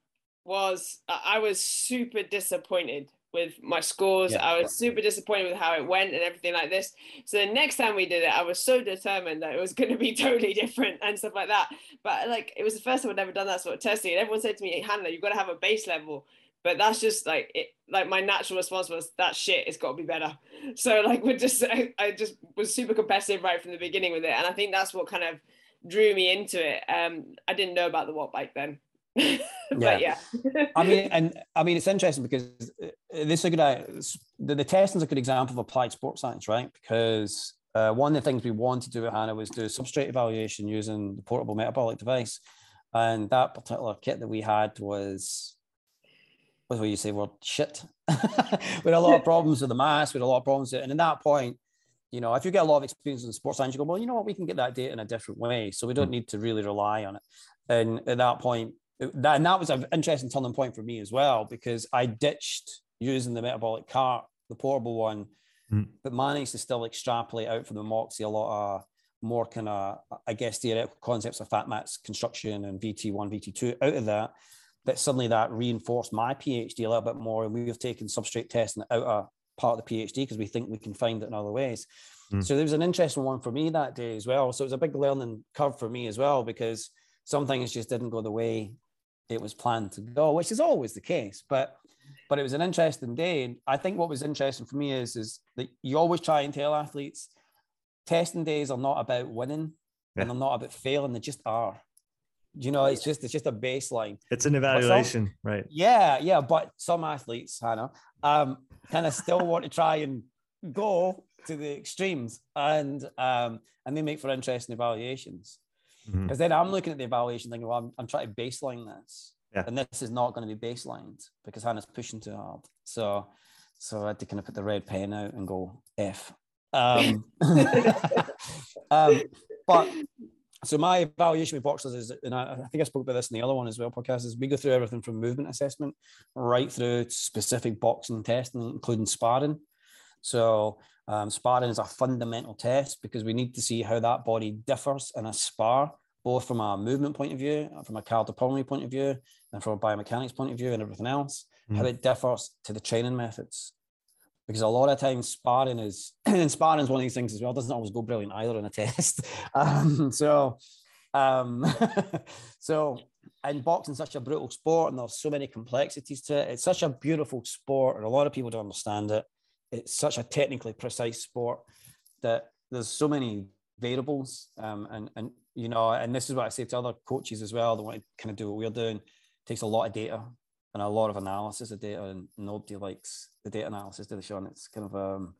was I was super disappointed with my scores. Yeah. I was super disappointed with how it went and everything like this. So the next time we did it, I was so determined that it was going to be totally different and stuff like that. But like it was the first time I'd ever done that sort of testing, and everyone said to me, "Hannah, you've got to have a base level." But that's just like it. Like my natural response was that shit. It's got to be better. So like we're just I, I just was super competitive right from the beginning with it, and I think that's what kind of drew me into it. Um, I didn't know about the watt bike then. but yeah. I mean, and I mean, it's interesting because uh, this is a good, uh, the, the testing is a good example of applied sports science, right? Because uh, one of the things we wanted to do at HANA was do substrate evaluation using the portable metabolic device. And that particular kit that we had was, what do you say, word shit. we had a lot of problems with the mass, we had a lot of problems. With, and at that point, you know, if you get a lot of experience in sports science, you go, well, you know what, we can get that data in a different way. So we don't hmm. need to really rely on it. And at that point, that, and that was an interesting turning point for me as well because I ditched using the metabolic cart, the portable one, mm. but managed to still extrapolate out from the Moxy a lot of more kind of, I guess, theoretical concepts of fat mass construction and VT1, VT2 out of that. But suddenly that reinforced my PhD a little bit more. And we've taken substrate testing out of part of the PhD because we think we can find it in other ways. Mm. So there was an interesting one for me that day as well. So it was a big learning curve for me as well because some things just didn't go the way it was planned to go, which is always the case. But but it was an interesting day. And I think what was interesting for me is is that you always try and tell athletes testing days are not about winning yeah. and they're not about failing, they just are. You know, it's just it's just a baseline. It's an evaluation, some, right? Yeah, yeah. But some athletes, Hannah, um, kind of still want to try and go to the extremes and um and they make for interesting evaluations. Because mm-hmm. then I'm looking at the evaluation thinking, well, I'm, I'm trying to baseline this. Yeah. And this is not going to be baselined because Hannah's pushing too hard. So so I had to kind of put the red pen out and go F. Um, um, but so my evaluation with boxers is, and I, I, think I spoke about this in the other one as well, podcast, is we go through everything from movement assessment right through specific boxing testing, including sparring. So um, sparring is a fundamental test because we need to see how that body differs in a spar, both from a movement point of view, from a cardiopulmonary point of view, and from a biomechanics point of view, and everything else, mm. how it differs to the training methods. Because a lot of times sparring is, and sparring is one of these things as well, doesn't always go brilliant either in a test. Um, so, um, so, and boxing such a brutal sport, and there's so many complexities to it. It's such a beautiful sport, and a lot of people don't understand it it's such a technically precise sport that there's so many variables um, and and you know and this is what i say to other coaches as well that want to kind of do what we're doing it takes a lot of data and a lot of analysis of data and nobody likes the data analysis do they Sean it's kind of um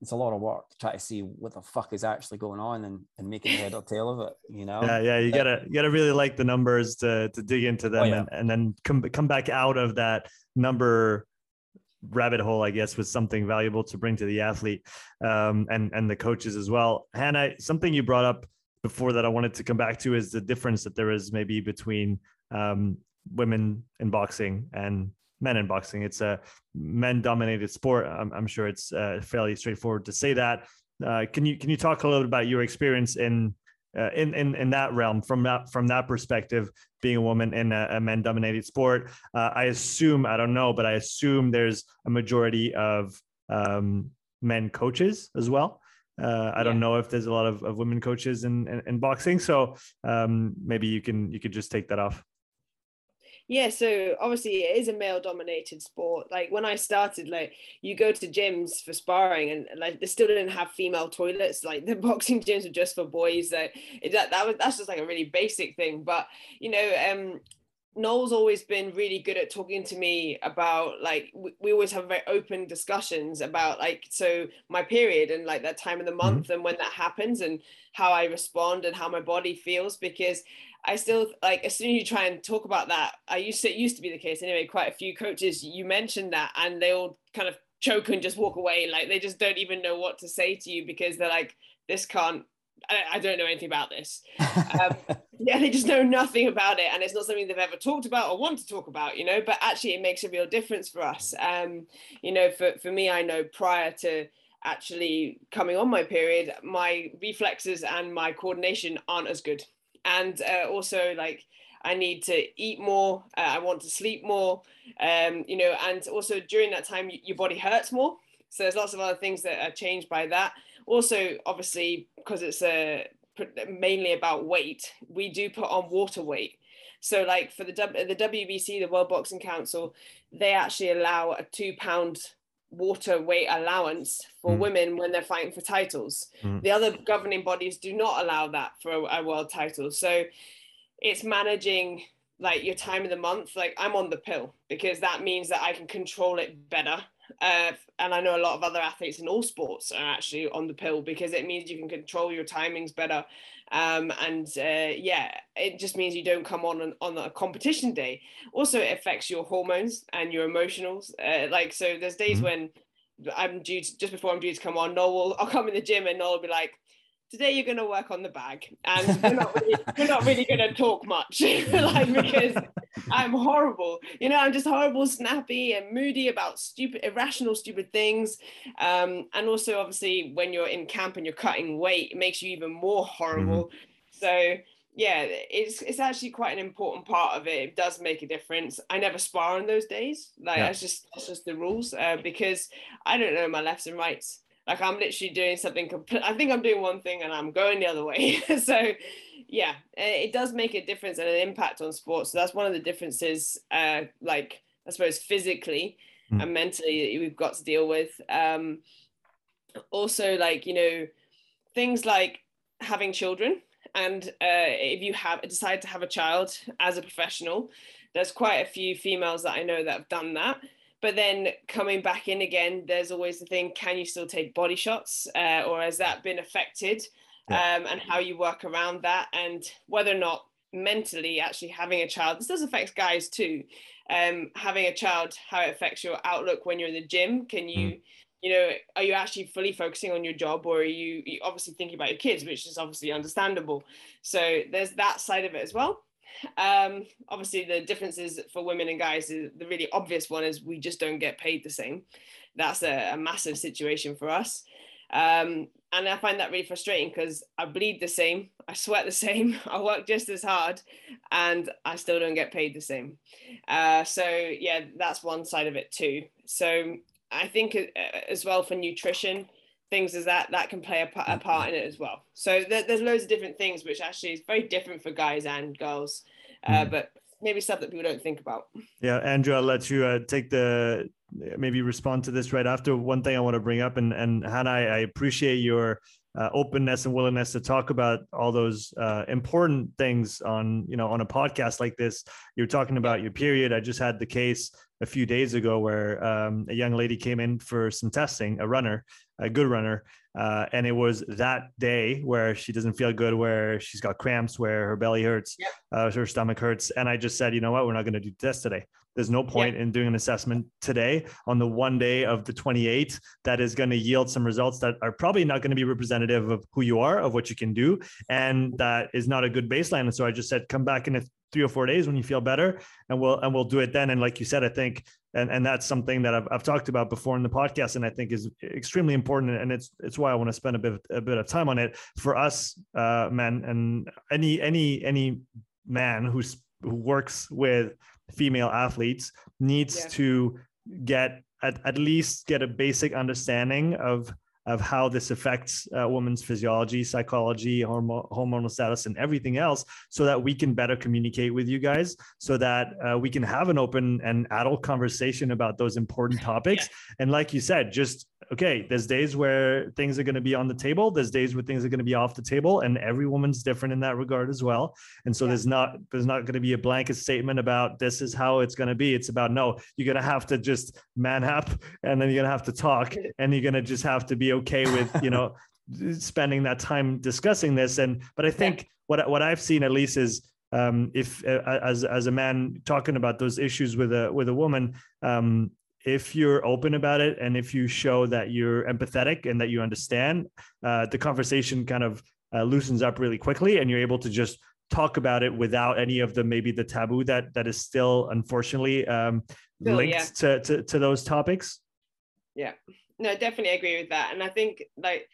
it's a lot of work to try to see what the fuck is actually going on and, and making head or tail of it, you know? Yeah, yeah. You gotta you gotta really like the numbers to to dig into them oh, yeah. and, and then come come back out of that number rabbit hole, I guess, was something valuable to bring to the athlete um, and and the coaches as well. Hannah, something you brought up before that I wanted to come back to is the difference that there is maybe between um, women in boxing and men in boxing. It's a men-dominated sport. I'm, I'm sure it's uh, fairly straightforward to say that. Uh, can you can you talk a little bit about your experience in uh, in, in in that realm from that from that perspective being a woman in a, a men dominated sport uh, i assume i don't know but i assume there's a majority of um, men coaches as well uh, I don't know if there's a lot of, of women coaches in, in, in boxing, so um, maybe you can you could just take that off. Yeah, so obviously it is a male dominated sport. Like when I started, like you go to gyms for sparring and like they still didn't have female toilets. Like the boxing gyms were just for boys. Like that, that was that's just like a really basic thing. But you know, um Noel's always been really good at talking to me about like we, we, always have very open discussions about like so my period and like that time of the mm-hmm. month and when that happens and how I respond and how my body feels because I still like as soon as you try and talk about that, I used to it used to be the case anyway. Quite a few coaches you mentioned that, and they all kind of choke and just walk away. Like they just don't even know what to say to you because they're like, this can't. I, I don't know anything about this. Um, yeah, they just know nothing about it, and it's not something they've ever talked about or want to talk about. You know, but actually, it makes a real difference for us. Um, you know, for for me, I know prior to actually coming on my period, my reflexes and my coordination aren't as good and uh, also like I need to eat more. Uh, I want to sleep more. Um, you know, and also during that time, your body hurts more. So there's lots of other things that are changed by that. Also, obviously, because it's a mainly about weight, we do put on water weight. So, like for the the WBC, the World Boxing Council, they actually allow a two pound water weight allowance for mm. women when they're fighting for titles. Mm. The other governing bodies do not allow that for a, a, world title. So it's managing like your time of the month. Like I'm on the pill because that means that I can control it better. Uh, and I know a lot of other athletes in all sports are actually on the pill because it means you can control your timings better. Um, and uh, yeah, it just means you don't come on on a competition day. Also, it affects your hormones and your emotionals. Uh, like so, there's days mm-hmm. when I'm due to, just before I'm due to come on. Noel will I'll come in the gym and Noel will be like, today you're going to work on the bag and we're not really, we're not really going to talk much like because i'm horrible. You know i'm just horrible snappy and moody about stupid irrational stupid things. Um, and also obviously when you're in camp and you're cutting weight it makes you even more horrible. Mm-hmm. so yeah it's it's actually quite an important part of it. It does make a difference. I never spar on those days. Like yeah. that's just that's just the rules uh, because i don't know my lefts and rights like I'm literally doing something complete. I think I'm doing one thing and I'm going the other way. so yeah, it does make a difference and an impact on sports. So that's one of the differences, uh, like I suppose physically mm. and mentally that we've got to deal with. Um, also, like you know, things like having children, and uh, if you have decide to have a child as a professional, there's quite a few females that I know that have done that but then coming back in again, there's always the thing: can you still take body shots, uh, or has that been affected? Yeah. Um, and how you work around that, and whether or not mentally actually having a child. This does affect guys too. Um, having a child, how it affects your outlook when you're in the gym. Can you, mm. you know, are you actually fully focusing on your job, or are you, you obviously thinking about your kids, which is obviously understandable. So there's that side of it as well. Um, obviously, the differences for women and guys, is, the really obvious one is we just don't get paid the same. That's a, a massive situation for us. Um, and I find that really frustrating because I bleed the same, I sweat the same, I work just as hard, and I still don't get paid the same. Uh, so, yeah, that's one side of it too. So, I think uh, as well for nutrition, things as that that can play a, a part in it as well. So there, there's loads of different things which actually is very different for guys and girls uh, mm. but maybe stuff that people don't think about. Yeah andrew i'll let you uh, take the maybe respond to this right after. One thing i want to bring up and and hannah i, I appreciate your uh, openness and willingness to talk about all those uh, important things on you know on a podcast like this. You're talking about your period. I just had the case a few days ago where um, a young lady came in for some testing a runner a good runner. Uh, and it was that day where she doesn't feel good where she's got cramps where her belly hurts uh, her stomach hurts. And i just said you know what? We're not going to do tests today. There's no point yeah. in doing an assessment today on the one day of the 28 that is going to yield some results that are probably not going to be representative of who you are, of what you can do, and that is not a good baseline. And so I just said, come back in a three or four days when you feel better, and we'll and we'll do it then. And like you said, I think and and that's something that I've, I've talked about before in the podcast and I think is extremely important and it's it's why I want to spend a bit a bit of time on it for us uh men and any any any man who's who works with female athletes needs yeah. to get at, at least get a basic understanding of of how this affects a woman's physiology, psychology, hormo- hormonal status, and everything else, so that we can better communicate with you guys, so that uh, we can have an open and adult conversation about those important topics. Yeah. And like you said, just okay, there's days where things are going to be on the table, there's days where things are going to be off the table, and every woman's different in that regard as well. And so yeah. there's not there's not going to be a blanket statement about this is how it's going to be. It's about no, you're going to have to just man up, and then you're going to have to talk, and you're going to just have to be okay with you know spending that time discussing this. And but I think yeah. what what I've seen at least is um, if uh, as as a man talking about those issues with a with a woman um, if you're open about it and if you show that you're empathetic and that you understand, uh, the conversation kind of uh, loosens up really quickly, and you're able to just talk about it without any of the maybe the taboo that that is still unfortunately um, still, linked yeah. to, to to those topics. Yeah, no, definitely agree with that, and I think like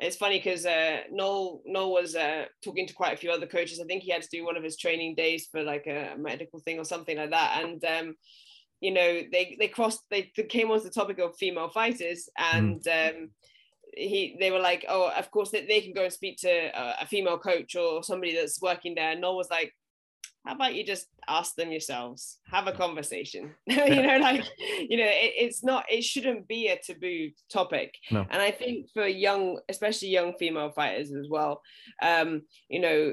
it's funny because uh, Noel Noel was uh, talking to quite a few other coaches. I think he had to do one of his training days for like a medical thing or something like that. And um, you know, they they crossed they, they came onto the topic of female fighters, hmm. and mm. um, he they were like, oh, of course they, they can go and speak to a, a female coach or somebody that's working there. And Noel was like, how about you just ask them yourselves have a conversation you know like you know it, it's not it shouldn't be a taboo topic no. and i think for young especially young female fighters as well um you know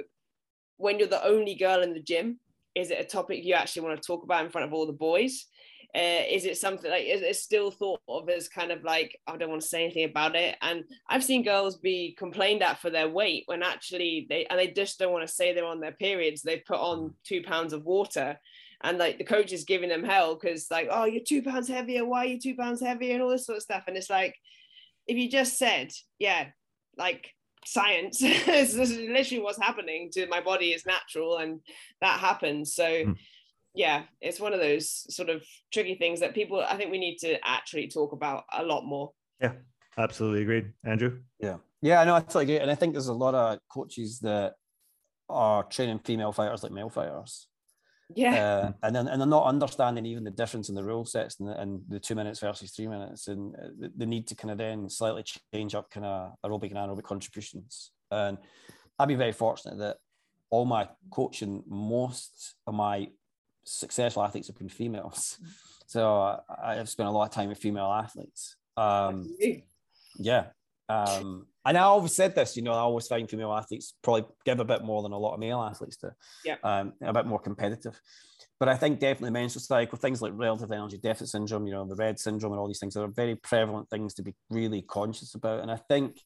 when you're the only girl in the gym is it a topic you actually want to talk about in front of all the boys uh, is it something like is it still thought of as kind of like I don't want to say anything about it? And I've seen girls be complained at for their weight when actually they and they just don't want to say they're on their periods. They put on two pounds of water, and like the coach is giving them hell because like oh you're two pounds heavier. Why are you two pounds heavier and all this sort of stuff. And it's like if you just said yeah like science this is literally what's happening to my body is natural and that happens so mm yeah, it's one of those sort of tricky things that people I think we need to actually talk about a lot more. Yeah, absolutely agreed. Andrew? Yeah. Yeah, I know, I totally agree. And I think there's a lot of coaches that are training female fighters like male fighters. Yeah. Uh, and then and they're not understanding even the difference in the rule sets and the, and the two minutes versus three minutes and uh, the, the need to kind of then slightly change up kind of aerobic and anaerobic contributions. And I've been very fortunate that all my coaching, most of my successful athletes have been females. So uh, I've spent a lot of time with female athletes. Um, yeah. Um, and I always said this, you know, I always find female athletes probably give a bit more than a lot of male athletes do. Yeah. Um, a bit more competitive. But I think definitely menstrual cycle, things like relative energy deficit syndrome, you know, the red syndrome and all these things are very prevalent things to be really conscious about. And I think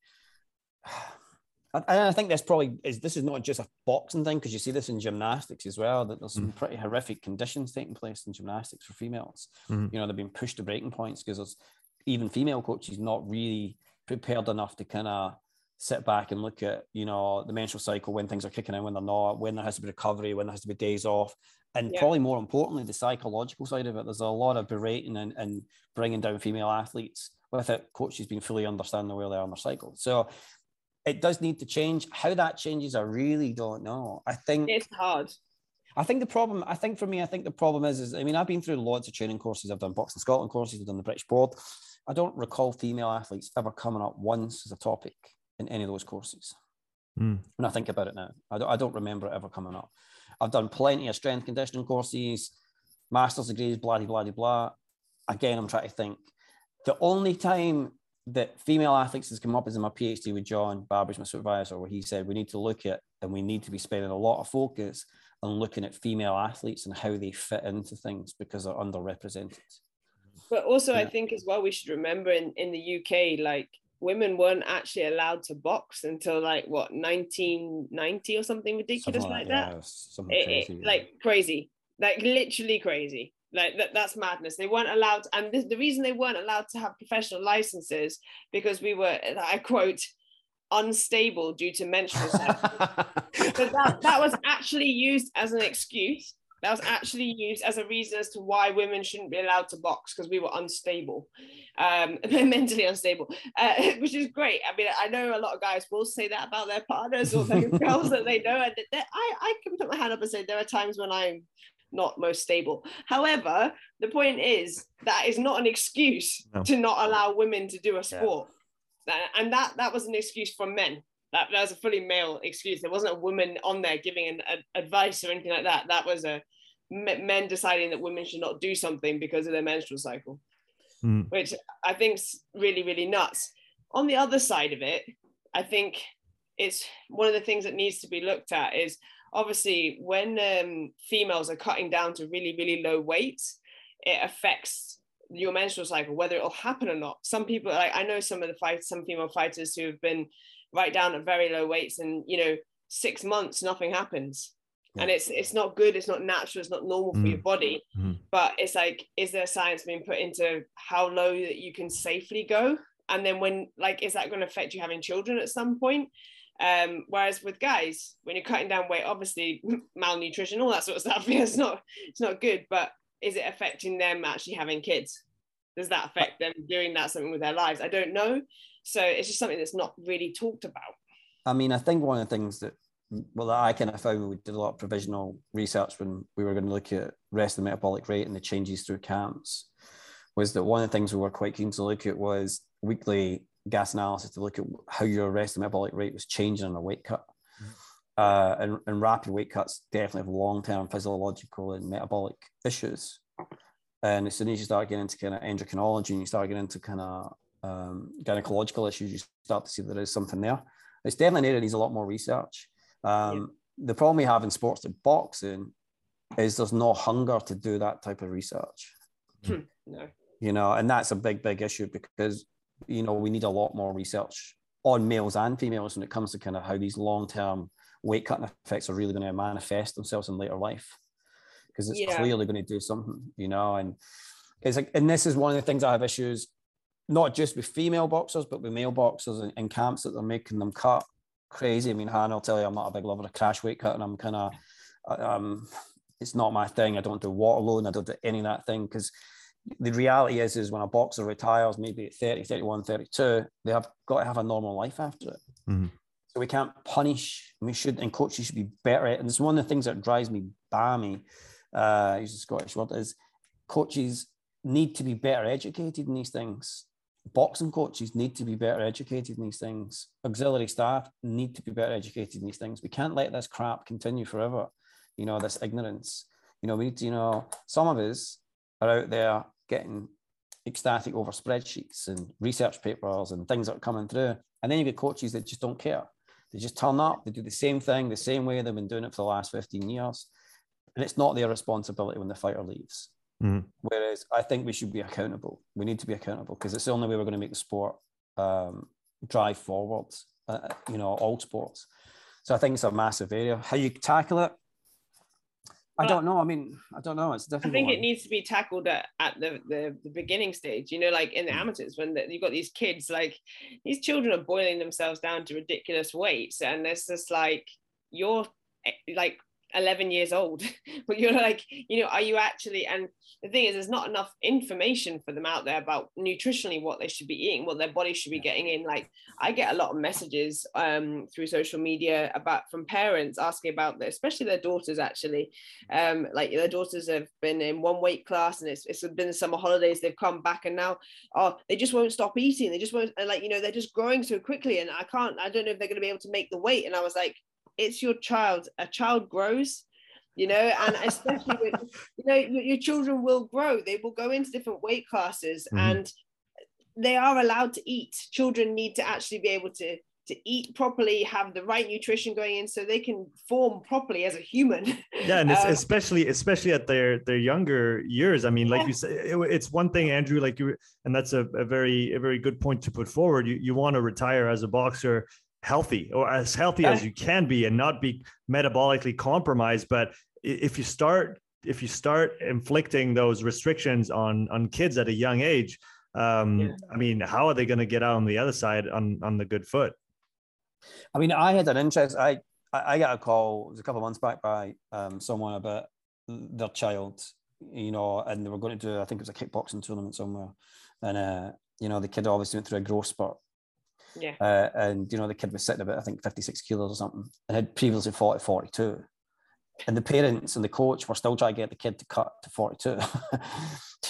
and I think this probably is this is not just a boxing thing because you see this in gymnastics as well that there's some mm. pretty horrific conditions taking place in gymnastics for females. Mm. You know, they've been pushed to breaking points because there's even female coaches not really prepared enough to kind of sit back and look at you know the menstrual cycle when things are kicking in when they're not when there has to be recovery when there has to be days off and yeah. probably more importantly the psychological side of it there's a lot of berating and, and bringing down female athletes without coaches being fully understanding where they are on their cycle so it does need to change. How that changes, I really don't know. I think it's hard. I think the problem, I think for me, I think the problem is, is I mean, I've been through lots of training courses. I've done Boxing Scotland courses, I've done the British board. I don't recall female athletes ever coming up once as a topic in any of those courses. Mm. When I think about it now, I don't, I don't remember it ever coming up. I've done plenty of strength conditioning courses, master's degrees, blah, blah, blah, blah. Again, I'm trying to think. The only time that female athletes has come up as in my PhD with John Babraj, my supervisor, where he said we need to look at and we need to be spending a lot of focus on looking at female athletes and how they fit into things because they're underrepresented. But also, yeah. I think as well, we should remember in, in the UK, like women weren't actually allowed to box until like what 1990 or something ridiculous something like, like, that. Yeah, it, crazy, it, yeah. Like crazy, like literally crazy like that, that's madness. They weren't allowed and the, the reason they weren't allowed to have professional licenses because we were i quote unstable due to menstrual cycle but that, that was actually used as an excuse. That was actually used as a reason as to why women shouldn't be allowed to box because we were unstable. Um mentally unstable. Uh, which is great. I mean i know a lot of guys will say that about their partners or their girls that they know and I, I can put my hand up and say there are times when i'm not most stable. However, the point is that is not an excuse no. to not allow women to do a sport. Yeah. And that that was an excuse from men. That, that was a fully male excuse. There wasn't a woman on there giving an, a, advice or anything like that. That was a men deciding that women should not do something because of their menstrual cycle, mm. which I think's really really nuts. On the other side of it, I think it's one of the things that needs to be looked at is obviously when um, females are cutting down to really really low weights it affects your menstrual cycle whether it'll happen or not some people like i know some of the fight some female fighters who have been right down at very low weights and you know six months nothing happens yeah. and it's it's not good it's not natural it's not normal mm. for your body mm. but it's like is there science being put into how low that you can safely go and then when like is that going to affect you having children at some point um, whereas with guys, when you're cutting down weight, obviously malnutrition, all that sort of stuff, yeah, it's not it's not good. But is it affecting them actually having kids? does that affect them doing that something with their lives? I don't know. So it's just something that's not really talked about. I mean, I think one of the things that well, I kind of found we did a lot of provisional research when we were going to look at rest of the metabolic rate and the changes through camps was that one of the things we were quite keen to look at was weekly gas analysis to look at how your rest of metabolic rate was changing on a weight cut. Mm-hmm. Uh, and, and rapid weight cuts definitely have long-term physiological and metabolic issues. And as soon as you start getting into kind of endocrinology and you start getting into kind of um, gynecological issues, you start to see there is something there. It's definitely an area that needs a lot more research. Um, yeah. The problem we have in sports like boxing is there's no hunger to do that type of research. Hmm. no. You know, and that's a big, big issue because, you know, we need a lot more research on males and females when it comes to kind of how these long term weight cutting effects are really going to manifest themselves in later life because it's yeah. clearly going to do something, you know, and it's like, and this is one of the things I have issues, not just with female boxers, but with male boxers in, in camps that they're making them cut crazy. I mean, Hannah I'll tell you, I'm not a big lover of crash weight cutting. I'm kind of, um, it's not my thing. I don't do water load, I don't do any of that thing because the reality is, is when a boxer retires, maybe at 30, 31, 32, they have got to have a normal life after it. Mm-hmm. So we can't punish. We should, and coaches should be better at. And it's one of the things that drives me balmy. Uh, use a Scottish word is coaches need to be better educated in these things boxing coaches need to be better educated in these things. Auxiliary staff need to be better educated in these things. We can't let this crap continue forever. You know, this ignorance. You know, we need to, you know, some of us are out there getting ecstatic over spreadsheets and research papers and things that are coming through. And then you get coaches that just don't care. They just turn up, they do the same thing the same way they've been doing it for the last 15 years. And it's not their responsibility when the fighter leaves. Mm-hmm. Whereas I think we should be accountable. We need to be accountable because it's the only way we're going to make the sport um, drive forwards. Uh, you know, all sports. So I think it's a massive area. How you tackle it, I don't know. I mean, I don't know. It's definitely. I think it needs to be tackled at, at the, the, the beginning stage. You know, like in the mm. amateurs when the, you've got these kids, like these children are boiling themselves down to ridiculous weights, and it's just like you're eh, like 11 years old. But you're like you know are you actually and the thing is there's not enough information for them out there about nutritionally what they should be eating what their body should be getting in. Like i get a lot of messages um, through social media about from parents asking about this especially their daughters actually. Um, like their daughters have been in one weight class and it's, it's been the summer holidays they've come back and now oh they just won't stop eating. They just won't and like you know they're just growing so quickly and i can't i don't know if they're going to be able to make the weight. And i was like it's your child. A child grows, you know, and especially when, you know, your, your, children will grow. They will go into different weight classes mm-hmm. and they are allowed to eat. Children need to actually be able to to eat properly, have the right nutrition going in, so they can form properly as a human. Yeah, and um, especially especially at their their younger years. I mean, yeah. like you said, it, it's one thing, Andrew, like you, and that's a, a very a very good point to put forward. You you want to retire as a boxer healthy or as healthy as you can be and not be metabolically compromised. But if you start if you start inflicting those restrictions on on kids at a young age um yeah. i mean how are they going to get out on the other side on on the good foot? I mean i had an interest i i got a call it was a couple of months back by um someone about their child you know and they were going to do i think it was a kickboxing tournament somewhere. And uh you know the kid obviously went through a growth spurt yeah. Uh, and you know the kid was sitting about I think 56 kilos or something, and had previously fought at 42. And the parents and the coach were still trying to get the kid to cut to 42.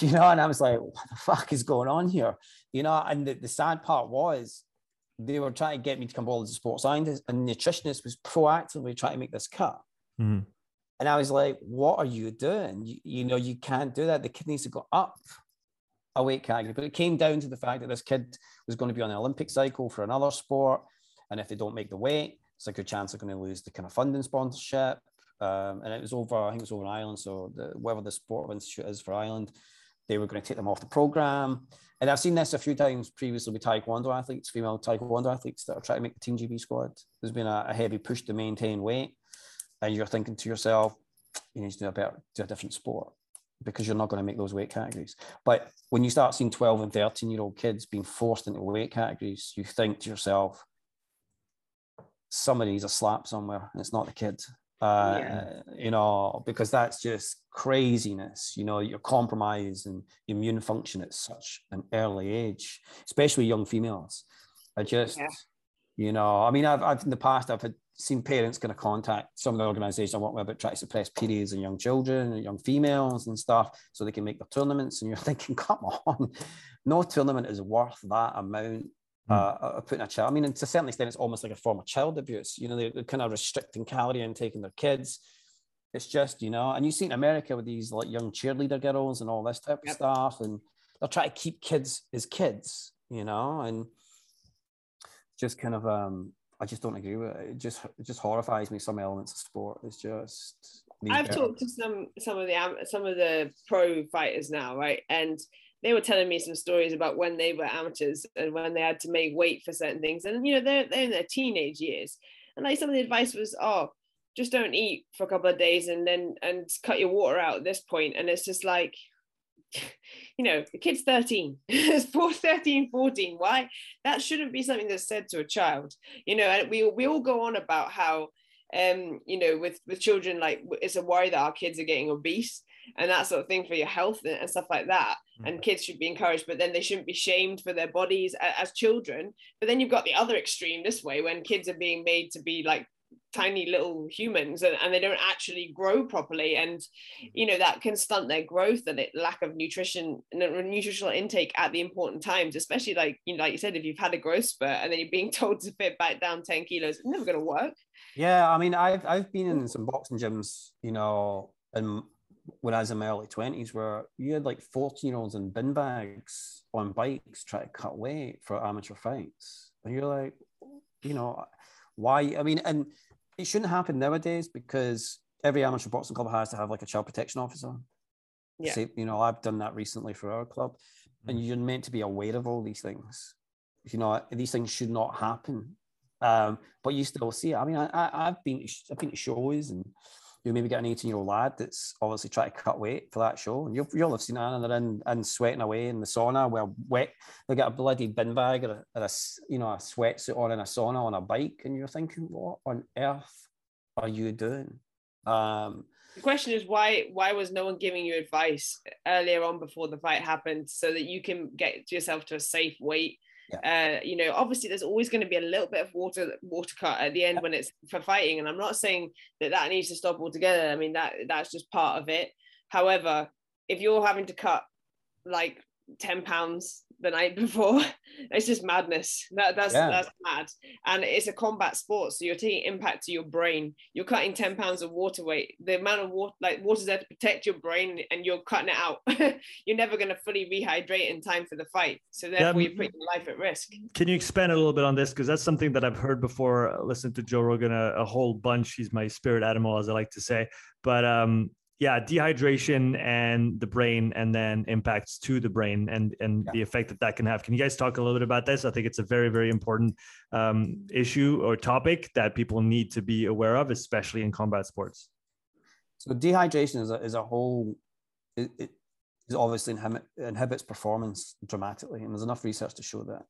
you know, and I was like, what the fuck is going on here? You know, and the, the sad part was they were trying to get me to come on as a sports scientist, and the nutritionist was proactively trying to make this cut. Mm-hmm. And I was like, what are you doing? You, you know, you can't do that. The kid needs to go up a weight category. But it came down to the fact that this kid was going to be on an Olympic cycle for another sport. And if they don't make the weight, it's a good chance they're going to lose the kind of funding sponsorship. Um, and it was over, I think it was over in Ireland. So the, whatever the sport institute is for Ireland, they were going to take them off the program. And I've seen this a few times previously with Taekwondo athletes, female Taekwondo athletes that are trying to make the Team GB squad. There's been a, a heavy push to maintain weight. And you're thinking to yourself, you need to do a better, do a different sport because you're not going to make those weight categories. But when you start seeing 12 and 13 year old kids being forced into weight categories, you think to yourself, somebody needs a slap somewhere, and it's not the kid. Uh, yeah. you know, because that's just craziness. You know, you're compromised and immune function at such an early age, especially young females. I just, yeah. you know, I mean, I've, I've in the past I've had seen parents kind of contact some of the organizations I work with about trying to suppress periods in young children and young females and stuff so they can make their tournaments. And you're thinking, come on, no tournament is worth that amount hmm. uh, of putting a child. I mean, to a certain extent, it's almost like a form of child abuse. You know, they're, they're kind of restricting calorie intake in their kids. It's just, you know, and you see in America with these like young cheerleader girls and all this type yep. of stuff, and they're trying to keep kids as kids, you know, and just kind of um I just don't agree with it. It just it just horrifies me. Some elements of sport. It's just. I've talked to some some of the some of the pro fighters now, right? And they were telling me some stories about when they were amateurs and when they had to make weight for certain things. And you know, they're they're in their teenage years. And like some of the advice was, oh, just don't eat for a couple of days and then and cut your water out at this point. And it's just like, you know, the kid's 13, it's 13, 14. Why? That shouldn't be something that's said to a child. You know, and we, we all go on about how, um, you know, with, with children, like it's a worry that our kids are getting obese and that sort of thing for your health and, stuff like that. Mm. And kids should be encouraged, but then they shouldn't be shamed for their bodies as, as children. But then you've got the other extreme this way when kids are being made to be like tiny little humans and, and they don't actually grow properly and mm-hmm. you know that can stunt their growth and it lack of nutrition nutritional intake at the important times especially like you know like you said if you've had a growth spurt and then you're being told to fit back down 10 kilos it's never going to work yeah i mean i've i've been in some boxing gyms you know and when I was in my early 20s, where you had like 14 year olds in bin bags on bikes trying to cut weight for amateur fights. And you're like, you know, why? I mean, and it shouldn't happen nowadays because every amateur boxing club has to have like a child protection officer. Yeah. Say, you know, I've done that recently for our club, and mm-hmm. you're meant to be aware of all these things. You know, these things should not happen. Um, but you still see it. I mean, I, I, have been I've been to shows and you maybe get an 18 year old lad that's obviously trying to cut weight for that show. And you'll, you'll have seen that and they're in and sweating away in the sauna where wet, they get a bloody bin bag or a, or a, you know, a sweatsuit on in a sauna on a bike. And you're thinking, what on earth are you doing? Um, the question is why why was no one giving you advice earlier on before the fight happened so that you can get yourself to a safe weight yeah. Uh, you know, obviously there's always going to be a little bit of water water cut at the end yeah. when it's for fighting, and I'm not saying that that needs to stop altogether. I mean that that's just part of it. However, if you're having to cut like 10 pounds the night before. It's just madness. That that's yeah. that's mad. And it's a combat sport so you're taking impact to your brain. You're cutting 10 pounds of water weight. The amount of water like water's there to protect your brain and you're cutting it out. You're never going to fully rehydrate in time for the fight so therefore yeah. you're putting your life at risk. Can you expand a little bit on this? Because that's something that i've heard before listen to joe rogan a, a whole bunch. He's my spirit animal as i like to say. But um yeah dehydration and the brain and then impacts to the brain and and yeah. the effect that that can have. Can you guys talk a little bit about this? I think it's a very very important um, issue or topic that people need to be aware of especially in combat sports. So dehydration is a, is a whole it, it is obviously inhibit, inhibits performance dramatically and there's enough research to show that.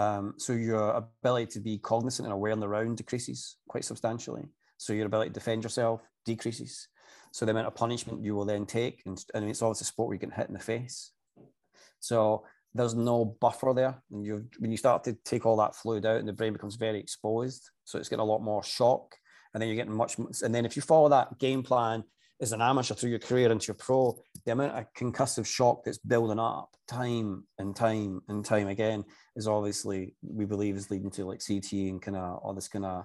Um, so your ability to be cognizant and aware on the round decreases quite substantially. So your ability to defend yourself decreases so the amount of punishment you will then take, and, and it's always a sport where you get hit in the face. So there's no buffer there. And you when you start to take all that fluid out, and the brain becomes very exposed, so it's getting a lot more shock. And then you're getting much. And then if you follow that game plan as an amateur through your career into your pro, the amount of concussive shock that's building up time and time and time again is obviously we believe is leading to like CTE and kind of all this kind of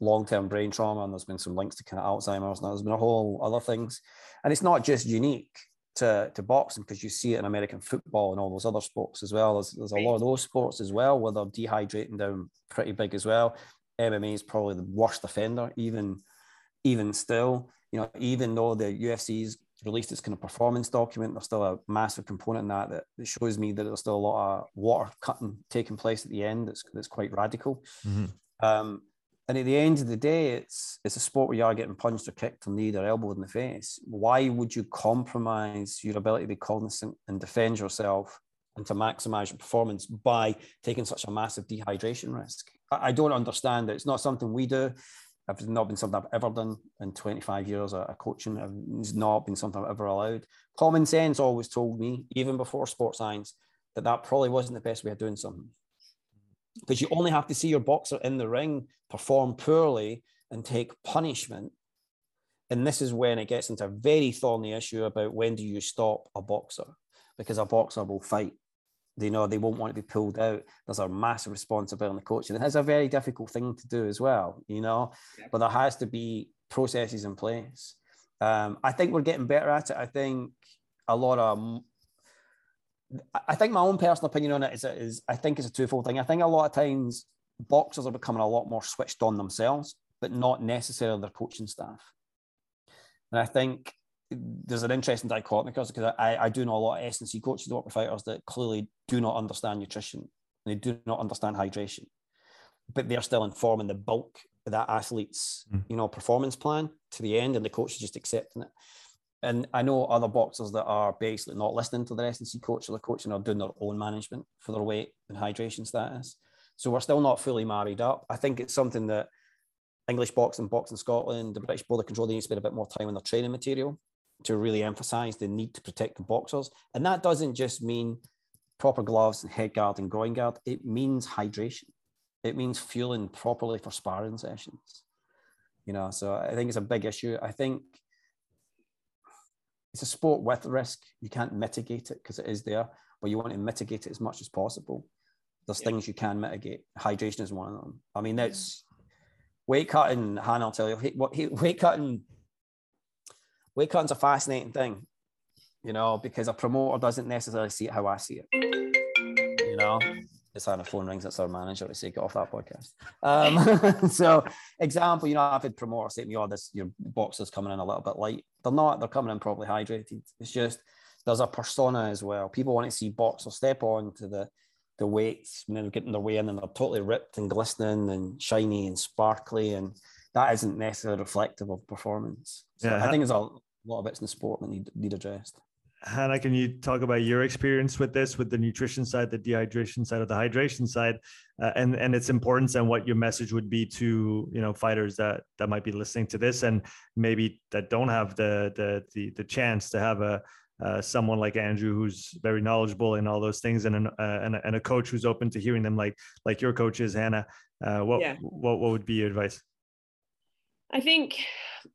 long-term brain trauma and there's been some links to kind of alzheimer's and there's been a whole other things. And it's not just unique to, to boxing because you see it in american football and all those other sports as well. There's, there's a lot of those sports as well where they're dehydrating down pretty big as well. Mma is probably the worst offender even even still. You know even though the ufc's released its kind of performance document there's still a massive component in that that, that shows me that there's still a lot of water cutting taking place at the end that's, that's quite radical. Mm-hmm. um, and at the end of the day, it's it's a sport where you are getting punched or kicked or kneed or elbowed in the face. Why would you compromise your ability to be cognizant and defend yourself and to maximize your performance by taking such a massive dehydration risk? I, I don't understand it. It's not something we do. It's not been something I've ever done in 25 years of coaching. It's not been something I've ever allowed. Common sense always told me, even before sports science, that that probably wasn't the best way of doing something. Because you only have to see your boxer in the ring perform poorly and take punishment. And this is when it gets into a very thorny issue about when do you stop a boxer? Because a boxer will fight they know they won't want to be pulled out. There's a massive responsibility on the coach, and it's a very difficult thing to do as well, you know. Yeah. But there has to be processes in place. Um, I think we're getting better at it. I think a lot of, I think my own personal opinion on it is, is I think it's a twofold thing. I think a lot of times boxers are becoming a lot more switched on themselves, but not necessarily their coaching staff. And I think there's an interesting dichotomy because I, I do know a lot of S&C coaches that work with fighters that clearly do not understand nutrition. They do not understand hydration, but they're still informing the bulk of that athlete's, mm. you know, performance plan to the end, and the coach is just accepting it. And I know other boxers that are basically not listening to their S&C coach or the coach and are doing their own management for their weight and hydration status. So we're still not fully married up. I think it's something that English boxing, boxing Scotland, the British Board of Control, they need to spend a bit more time on their training material to really emphasize the need to protect the boxers. And that doesn't just mean proper gloves and head guard and groin guard, it means hydration. It means fueling properly for sparring sessions. You know, so I think it's a big issue. I think it's a sport with risk. You can't mitigate it because it is there, but you want to mitigate it as much as possible. There's yeah. things you can mitigate. Hydration is one of them. I mean, mm. that's weight cutting, Hannah, I'll tell you, what weight cutting weight cutting's a fascinating thing, you know, because a promoter doesn't necessarily see it how I see it. You know, how the phone rings, it's our manager to say, get off that podcast. Um, so, example, you know, I've had promoters say to me, oh, this, your box is coming in a little bit light. They're not, they're coming in probably hydrated. It's just, there's a persona as well. People want to see boxers step on to the, the weights when they're getting their weigh in and they're totally ripped and glistening and shiny and sparkly. And that isn't necessarily reflective of performance. So yeah, I think there's a a lot of bits in the sport that need need addressed. Hannah, can you talk about your experience with this, with the nutrition side, the dehydration side, or the hydration side, uh, and and its importance, and what your message would be to you know fighters that that might be listening to this, and maybe that don't have the the the, the chance to have a uh, someone like Andrew who's very knowledgeable in all those things, and an, uh, and, a, and a coach who's open to hearing them, like like your coach is, Hannah. Uh, what yeah. what what would be your advice? I think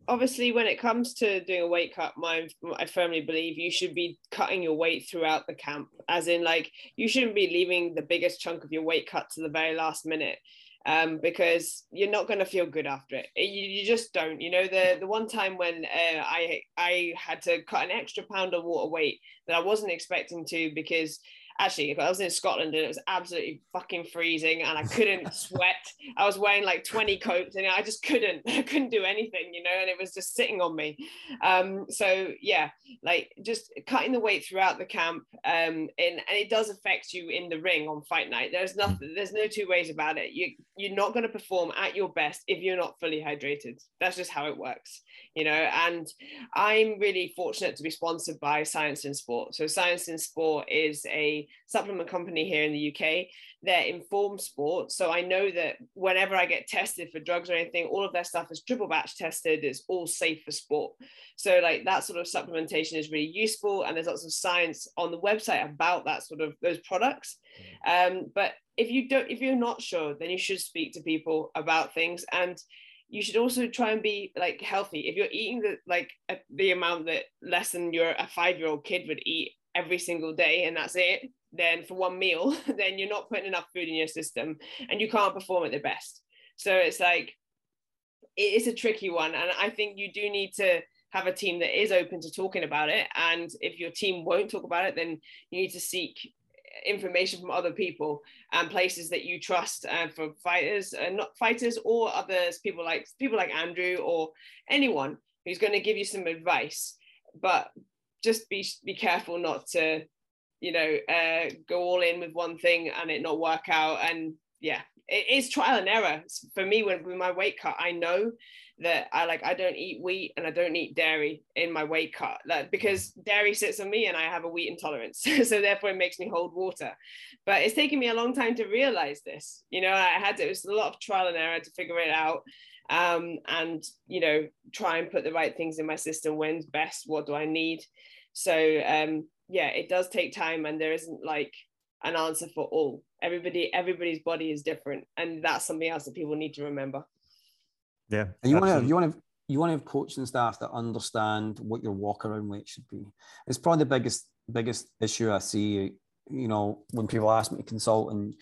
obviously when it comes to doing a weight cut, my I firmly believe you should be cutting your weight throughout the camp. As in like you shouldn't be leaving the biggest chunk of your weight cut to the very last minute. Um, because you're not going to feel good after it. You, you, just don't. You know, the the one time when uh, I I had to cut an extra pound of water weight that I wasn't expecting to because actually I was in Scotland and it was absolutely fucking freezing and I couldn't sweat. I was wearing like 20 coats and I just couldn't, I couldn't do anything, you know, and it was just sitting on me. Um, so yeah, like just cutting the weight throughout the camp. Um, and, and it does affect you in the ring on fight night. There's nothing, there's no two ways about it. You, you're not going to perform at your best if you're not fully hydrated. That's just how it works, you know, and I'm really fortunate to be sponsored by Science in Sport. So Science in Sport is a supplement company here in the UK. They're informed sport. So I know that whenever I get tested for drugs or anything, all of their stuff is triple batch tested. It's all safe for sport. So like that sort of supplementation is really useful. And there's lots of science on the website about that sort of those products. Um, but if you don't, if you're not sure, then you should speak to people about things. And you should also try and be like healthy. If you're eating the like the amount that less than your a five year old kid would eat every single day, and that's it, then for one meal, then you're not putting enough food in your system and you can't perform at the best. So it's like, it is a tricky one. And I think you do need to have a team that is open to talking about it. And if your team won't talk about it, then you need to seek information from other people and places that you trust and uh, for fighters and uh, not fighters or others people like people like andrew or anyone who's going to give you some advice but just be be careful not to you know, uh, go all in with one thing and it not work out. And yeah, it is trial and error. For me, when with my weight cut, I know that I like I don't eat wheat and I don't eat dairy in my weight cut like, because dairy sits on me and I have a wheat intolerance so therefore it makes me hold water. But it's taken me a long time to realize this you know I had to, it was a lot of trial and error to figure it out um, and you know try and put the right things in my system when's best what do i need? So um, yeah it does take time and there isn't like an answer for all. Everybody everybody's body is different and that's something else that people need to remember yeah and you want to you want to you want to have coaching staff that understand what your walk around weight should be. It's probably the biggest biggest issue i see you know when people ask me to consult and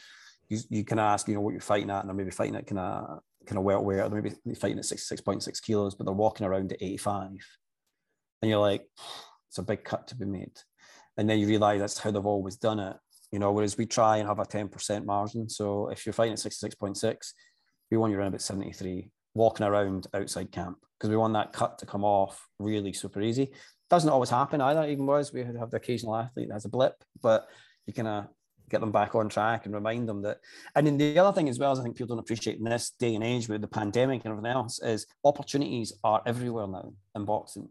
you, you can ask you know what you're fighting at and they're maybe fighting at kind of kind of welterweight or maybe fighting at 66.6 kilos but they're walking around at 85 and you're like it's a big cut to be made. And then you realize that's how they've always done it you know, whereas we try and have a 10% margin. So if you're fighting at 66.6, we want you around about 73, walking around outside camp because we want that cut to come off really super easy. Doesn't always happen either, even was we have the occasional athlete that has a blip, but you kind of get them back on track and remind them that. And then the other thing as well as I think people don't appreciate in this day and age with the pandemic and everything else is opportunities are everywhere now in boxing.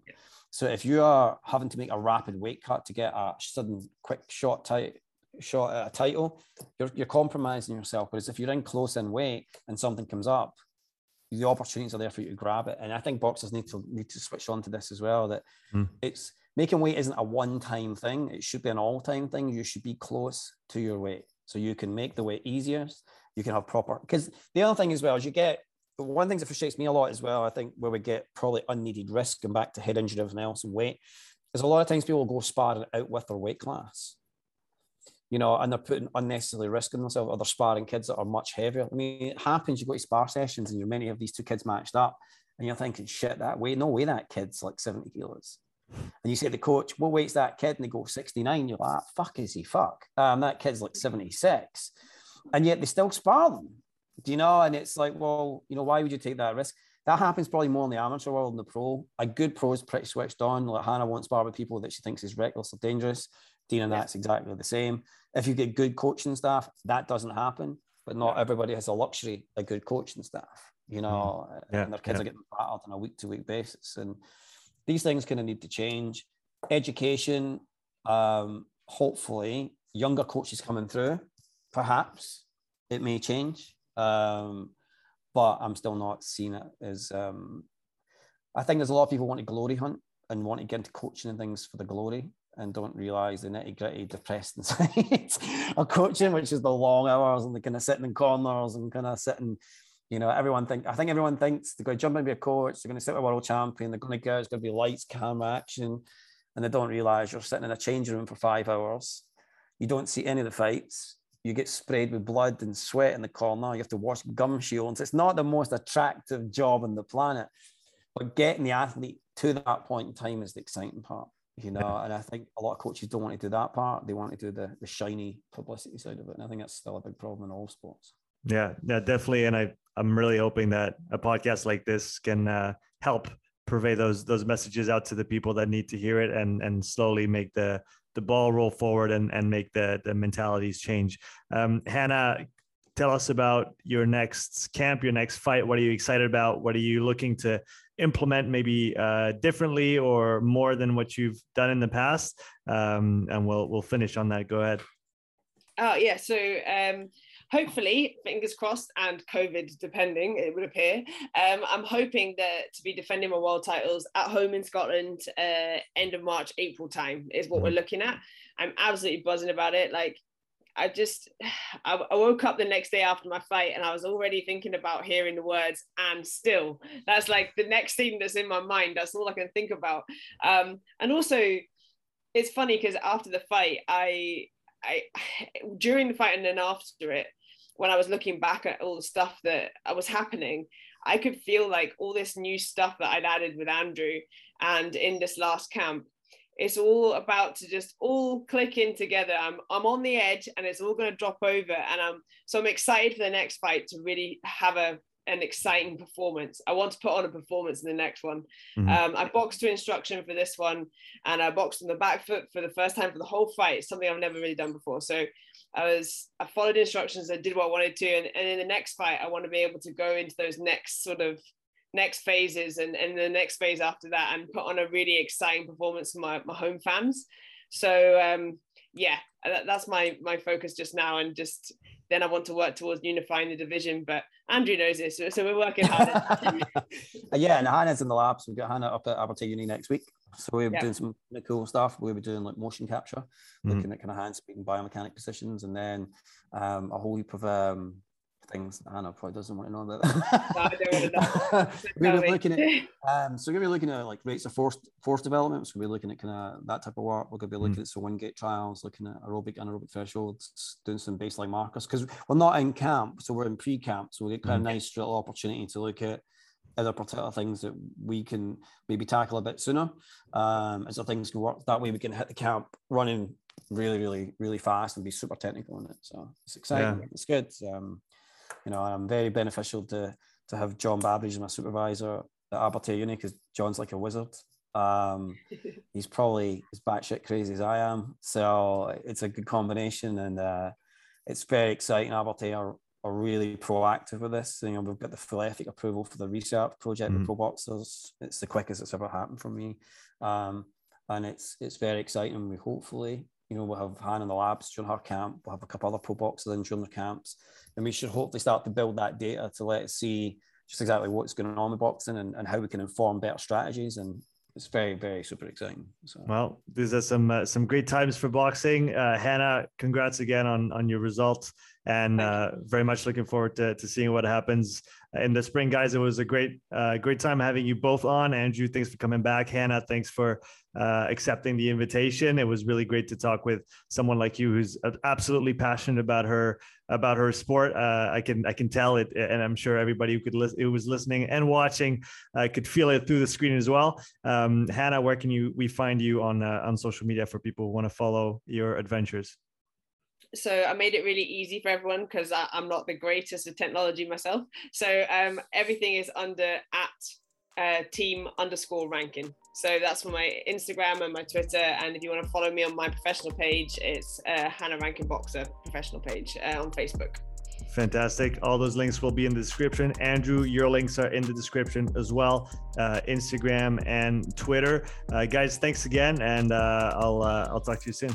So if you are having to make a rapid weight cut to get a sudden quick shot tight shot at a title, you're, you're compromising yourself. Whereas if you're in close in weight and something comes up, the opportunities are there for you to grab it. And I think boxers need to need to switch on to this as well. That mm. it's making weight isn't a one-time thing. It should be an all-time thing. You should be close to your weight. So you can make the weight easier. You can have proper because the other thing as well is you get one thing that frustrates me a lot as well, I think where we get probably unneeded risk and back to head injury and everything else and weight, is a lot of times people go sparring out with their weight class you know, and they're putting unnecessarily risk on themselves, or they're sparring kids that are much heavier. I mean, it happens. You go to spar sessions and you're many of these two kids matched up, and you're thinking, shit, that way, no way that kid's like 70 kilos. And you say to the coach, what weight's that kid? And they go 69. You're like, ah, fuck is he? Fuck. Um, that kid's like 76. And yet they still spar them. Do you know? And it's like, well, you know, why would you take that risk? That happens probably more in the amateur world than the pro. A good pro is pretty switched on. Like Hannah won't spar with people that she thinks is reckless or dangerous. Dean and that's exactly the same. If you get good coaching staff, that doesn't happen. But not everybody has a luxury of good coaching staff, you know, mm-hmm. yeah. and their kids are getting battled on a week to week basis. And these things kind of need to change. Education, um, hopefully, younger coaches coming through, perhaps it may change. Um, but I'm still not seeing it as um, I think there's a lot of people want to glory hunt and want to get into coaching and things for the glory and don't realize the nitty gritty depressed inside of coaching, which is the long hours and the kind of sitting in corners and kind of sitting, you know, everyone think I think everyone thinks they're going to jump and be a coach, they're going to sit with a world champion, they're going to go, it's going to be lights, camera, action, and they don't realize you're sitting in a changing room for five hours. You don't see any of the fights. You get sprayed with blood and sweat in the corner. You have to wash gum shields. It's not the most attractive job on the planet, but getting the athlete to that point in time is the exciting part you know, and I think a lot of coaches don't want to do that part. They want to do the the shiny publicity side of it. And I think that's still a big problem in all sports. Yeah, yeah, definitely. And I I'm really hoping that a podcast like this can uh, help purvey those those messages out to the people that need to hear it and and slowly make the the ball roll forward and and make the the mentalities change. Um, Hannah, tell us about your next camp, your next fight. What are you excited about? What are you looking to implement maybe uh, differently or more than what you've done in the past? Um, and we'll we'll finish on that. Go ahead. Oh yeah, so um, hopefully, fingers crossed, and COVID depending, it would appear. Um, I'm hoping that to be defending my world titles at home in Scotland, uh, end of March, April time is what mm-hmm. we're looking at. I'm absolutely buzzing about it. Like I just I, I, woke up the next day after my fight and I was already thinking about hearing the words and still. That's like the next thing that's in my mind. That's all I can think about. Um, and also it's funny because after the fight I I during the fight and then after it when I was looking back at all the stuff that was happening I could feel like all this new stuff that I'd added with Andrew and in this last camp it's all about to just all click in together. I'm I'm on the edge and it's all going to drop over and I'm so I'm excited for the next fight to really have a an exciting performance. I want to put on a performance in the next one. Mm-hmm. Um, I boxed to instruction for this one, and I boxed on the back foot for the first time for the whole fight. Something I've never really done before. So I was I followed instructions. I did what I wanted to, and, and in the next fight, I want to be able to go into those next sort of next phases and, and the next phase after that and put on a really exciting performance for my, my home fans. So um, yeah, that, that's my my focus just now, and just then I want to work towards unifying the division. But Andrew knows this, so, so we're working hard. yeah, and Hannah's in the labs. We've got Hannah up at Aberdeen Uni next week. So we'll be yeah. doing some cool stuff. We'll be doing like motion capture, mm-hmm. looking at kind of hand speed and biomechanic positions, and then um, a whole heap of um, things Hannah probably doesn't want to know about. no, I don't want to we're be looking at um, so we're gonna be looking at like rates of force force development. So we're gonna be looking at kind of that type of work. We're gonna be looking mm. at some Wingate trials, looking at aerobic anaerobic thresholds, doing some baseline markers because we're not in camp, so we're in pre-camp. So we get kind of mm. nice little opportunity to look at other particular things that we can maybe tackle a bit sooner. Um, as the things can work that way, we can hit the camp running really, really, really fast and be super technical in it. So it's exciting. Yeah. It's good. Um, you know, I'm very beneficial to to have John Babraj as my supervisor at Aberdeen Uni because John's like a wizard. Um, he's probably as batshit crazy as I am, so it's a good combination, and uh, it's very exciting. Aberdeen are, are really proactive with this. You know, we've got the full ethic approval for the research project mm-hmm. with ProBoxers. It's the quickest it's ever happened for me, um, and it's it's very exciting. We hopefully you know, we'll have Han in the labs during her camp. We'll have a couple other pro boxers in during their camps. And we should hopefully start to build that data to let us see just exactly what's going on with boxing and, and how we can inform better strategies. And it's very, very super exciting. So. Well, these are some uh, some great times for boxing. Uh, Hannah, congrats again on on your results, and uh, very much looking forward to, to seeing what happens in the spring, guys. It was a great uh, great time having you both on. Andrew, thanks for coming back. Hannah, thanks for uh, accepting the invitation. It was really great to talk with someone like you who's absolutely passionate about her about her sport. Uh, I can I can tell it, and I'm sure everybody who could listen, who was listening and watching, uh, could feel it through the screen as well. Um, Hannah, where can you we find you on uh, on social media for people who want to follow your adventures? So I made it really easy for everyone because I'm not the greatest with technology myself. So um, everything is under at uh, team underscore rankin. So that's for my Instagram and my Twitter. And if you want to follow me on my professional page, it's uh, Hannah Rankin Boxer professional page uh, on Facebook. Fantastic. All those links will be in the description. Andrew, your links are in the description as well uh, Instagram and Twitter. Uh, guys, thanks again. And uh, I'll, uh, I'll talk to you soon.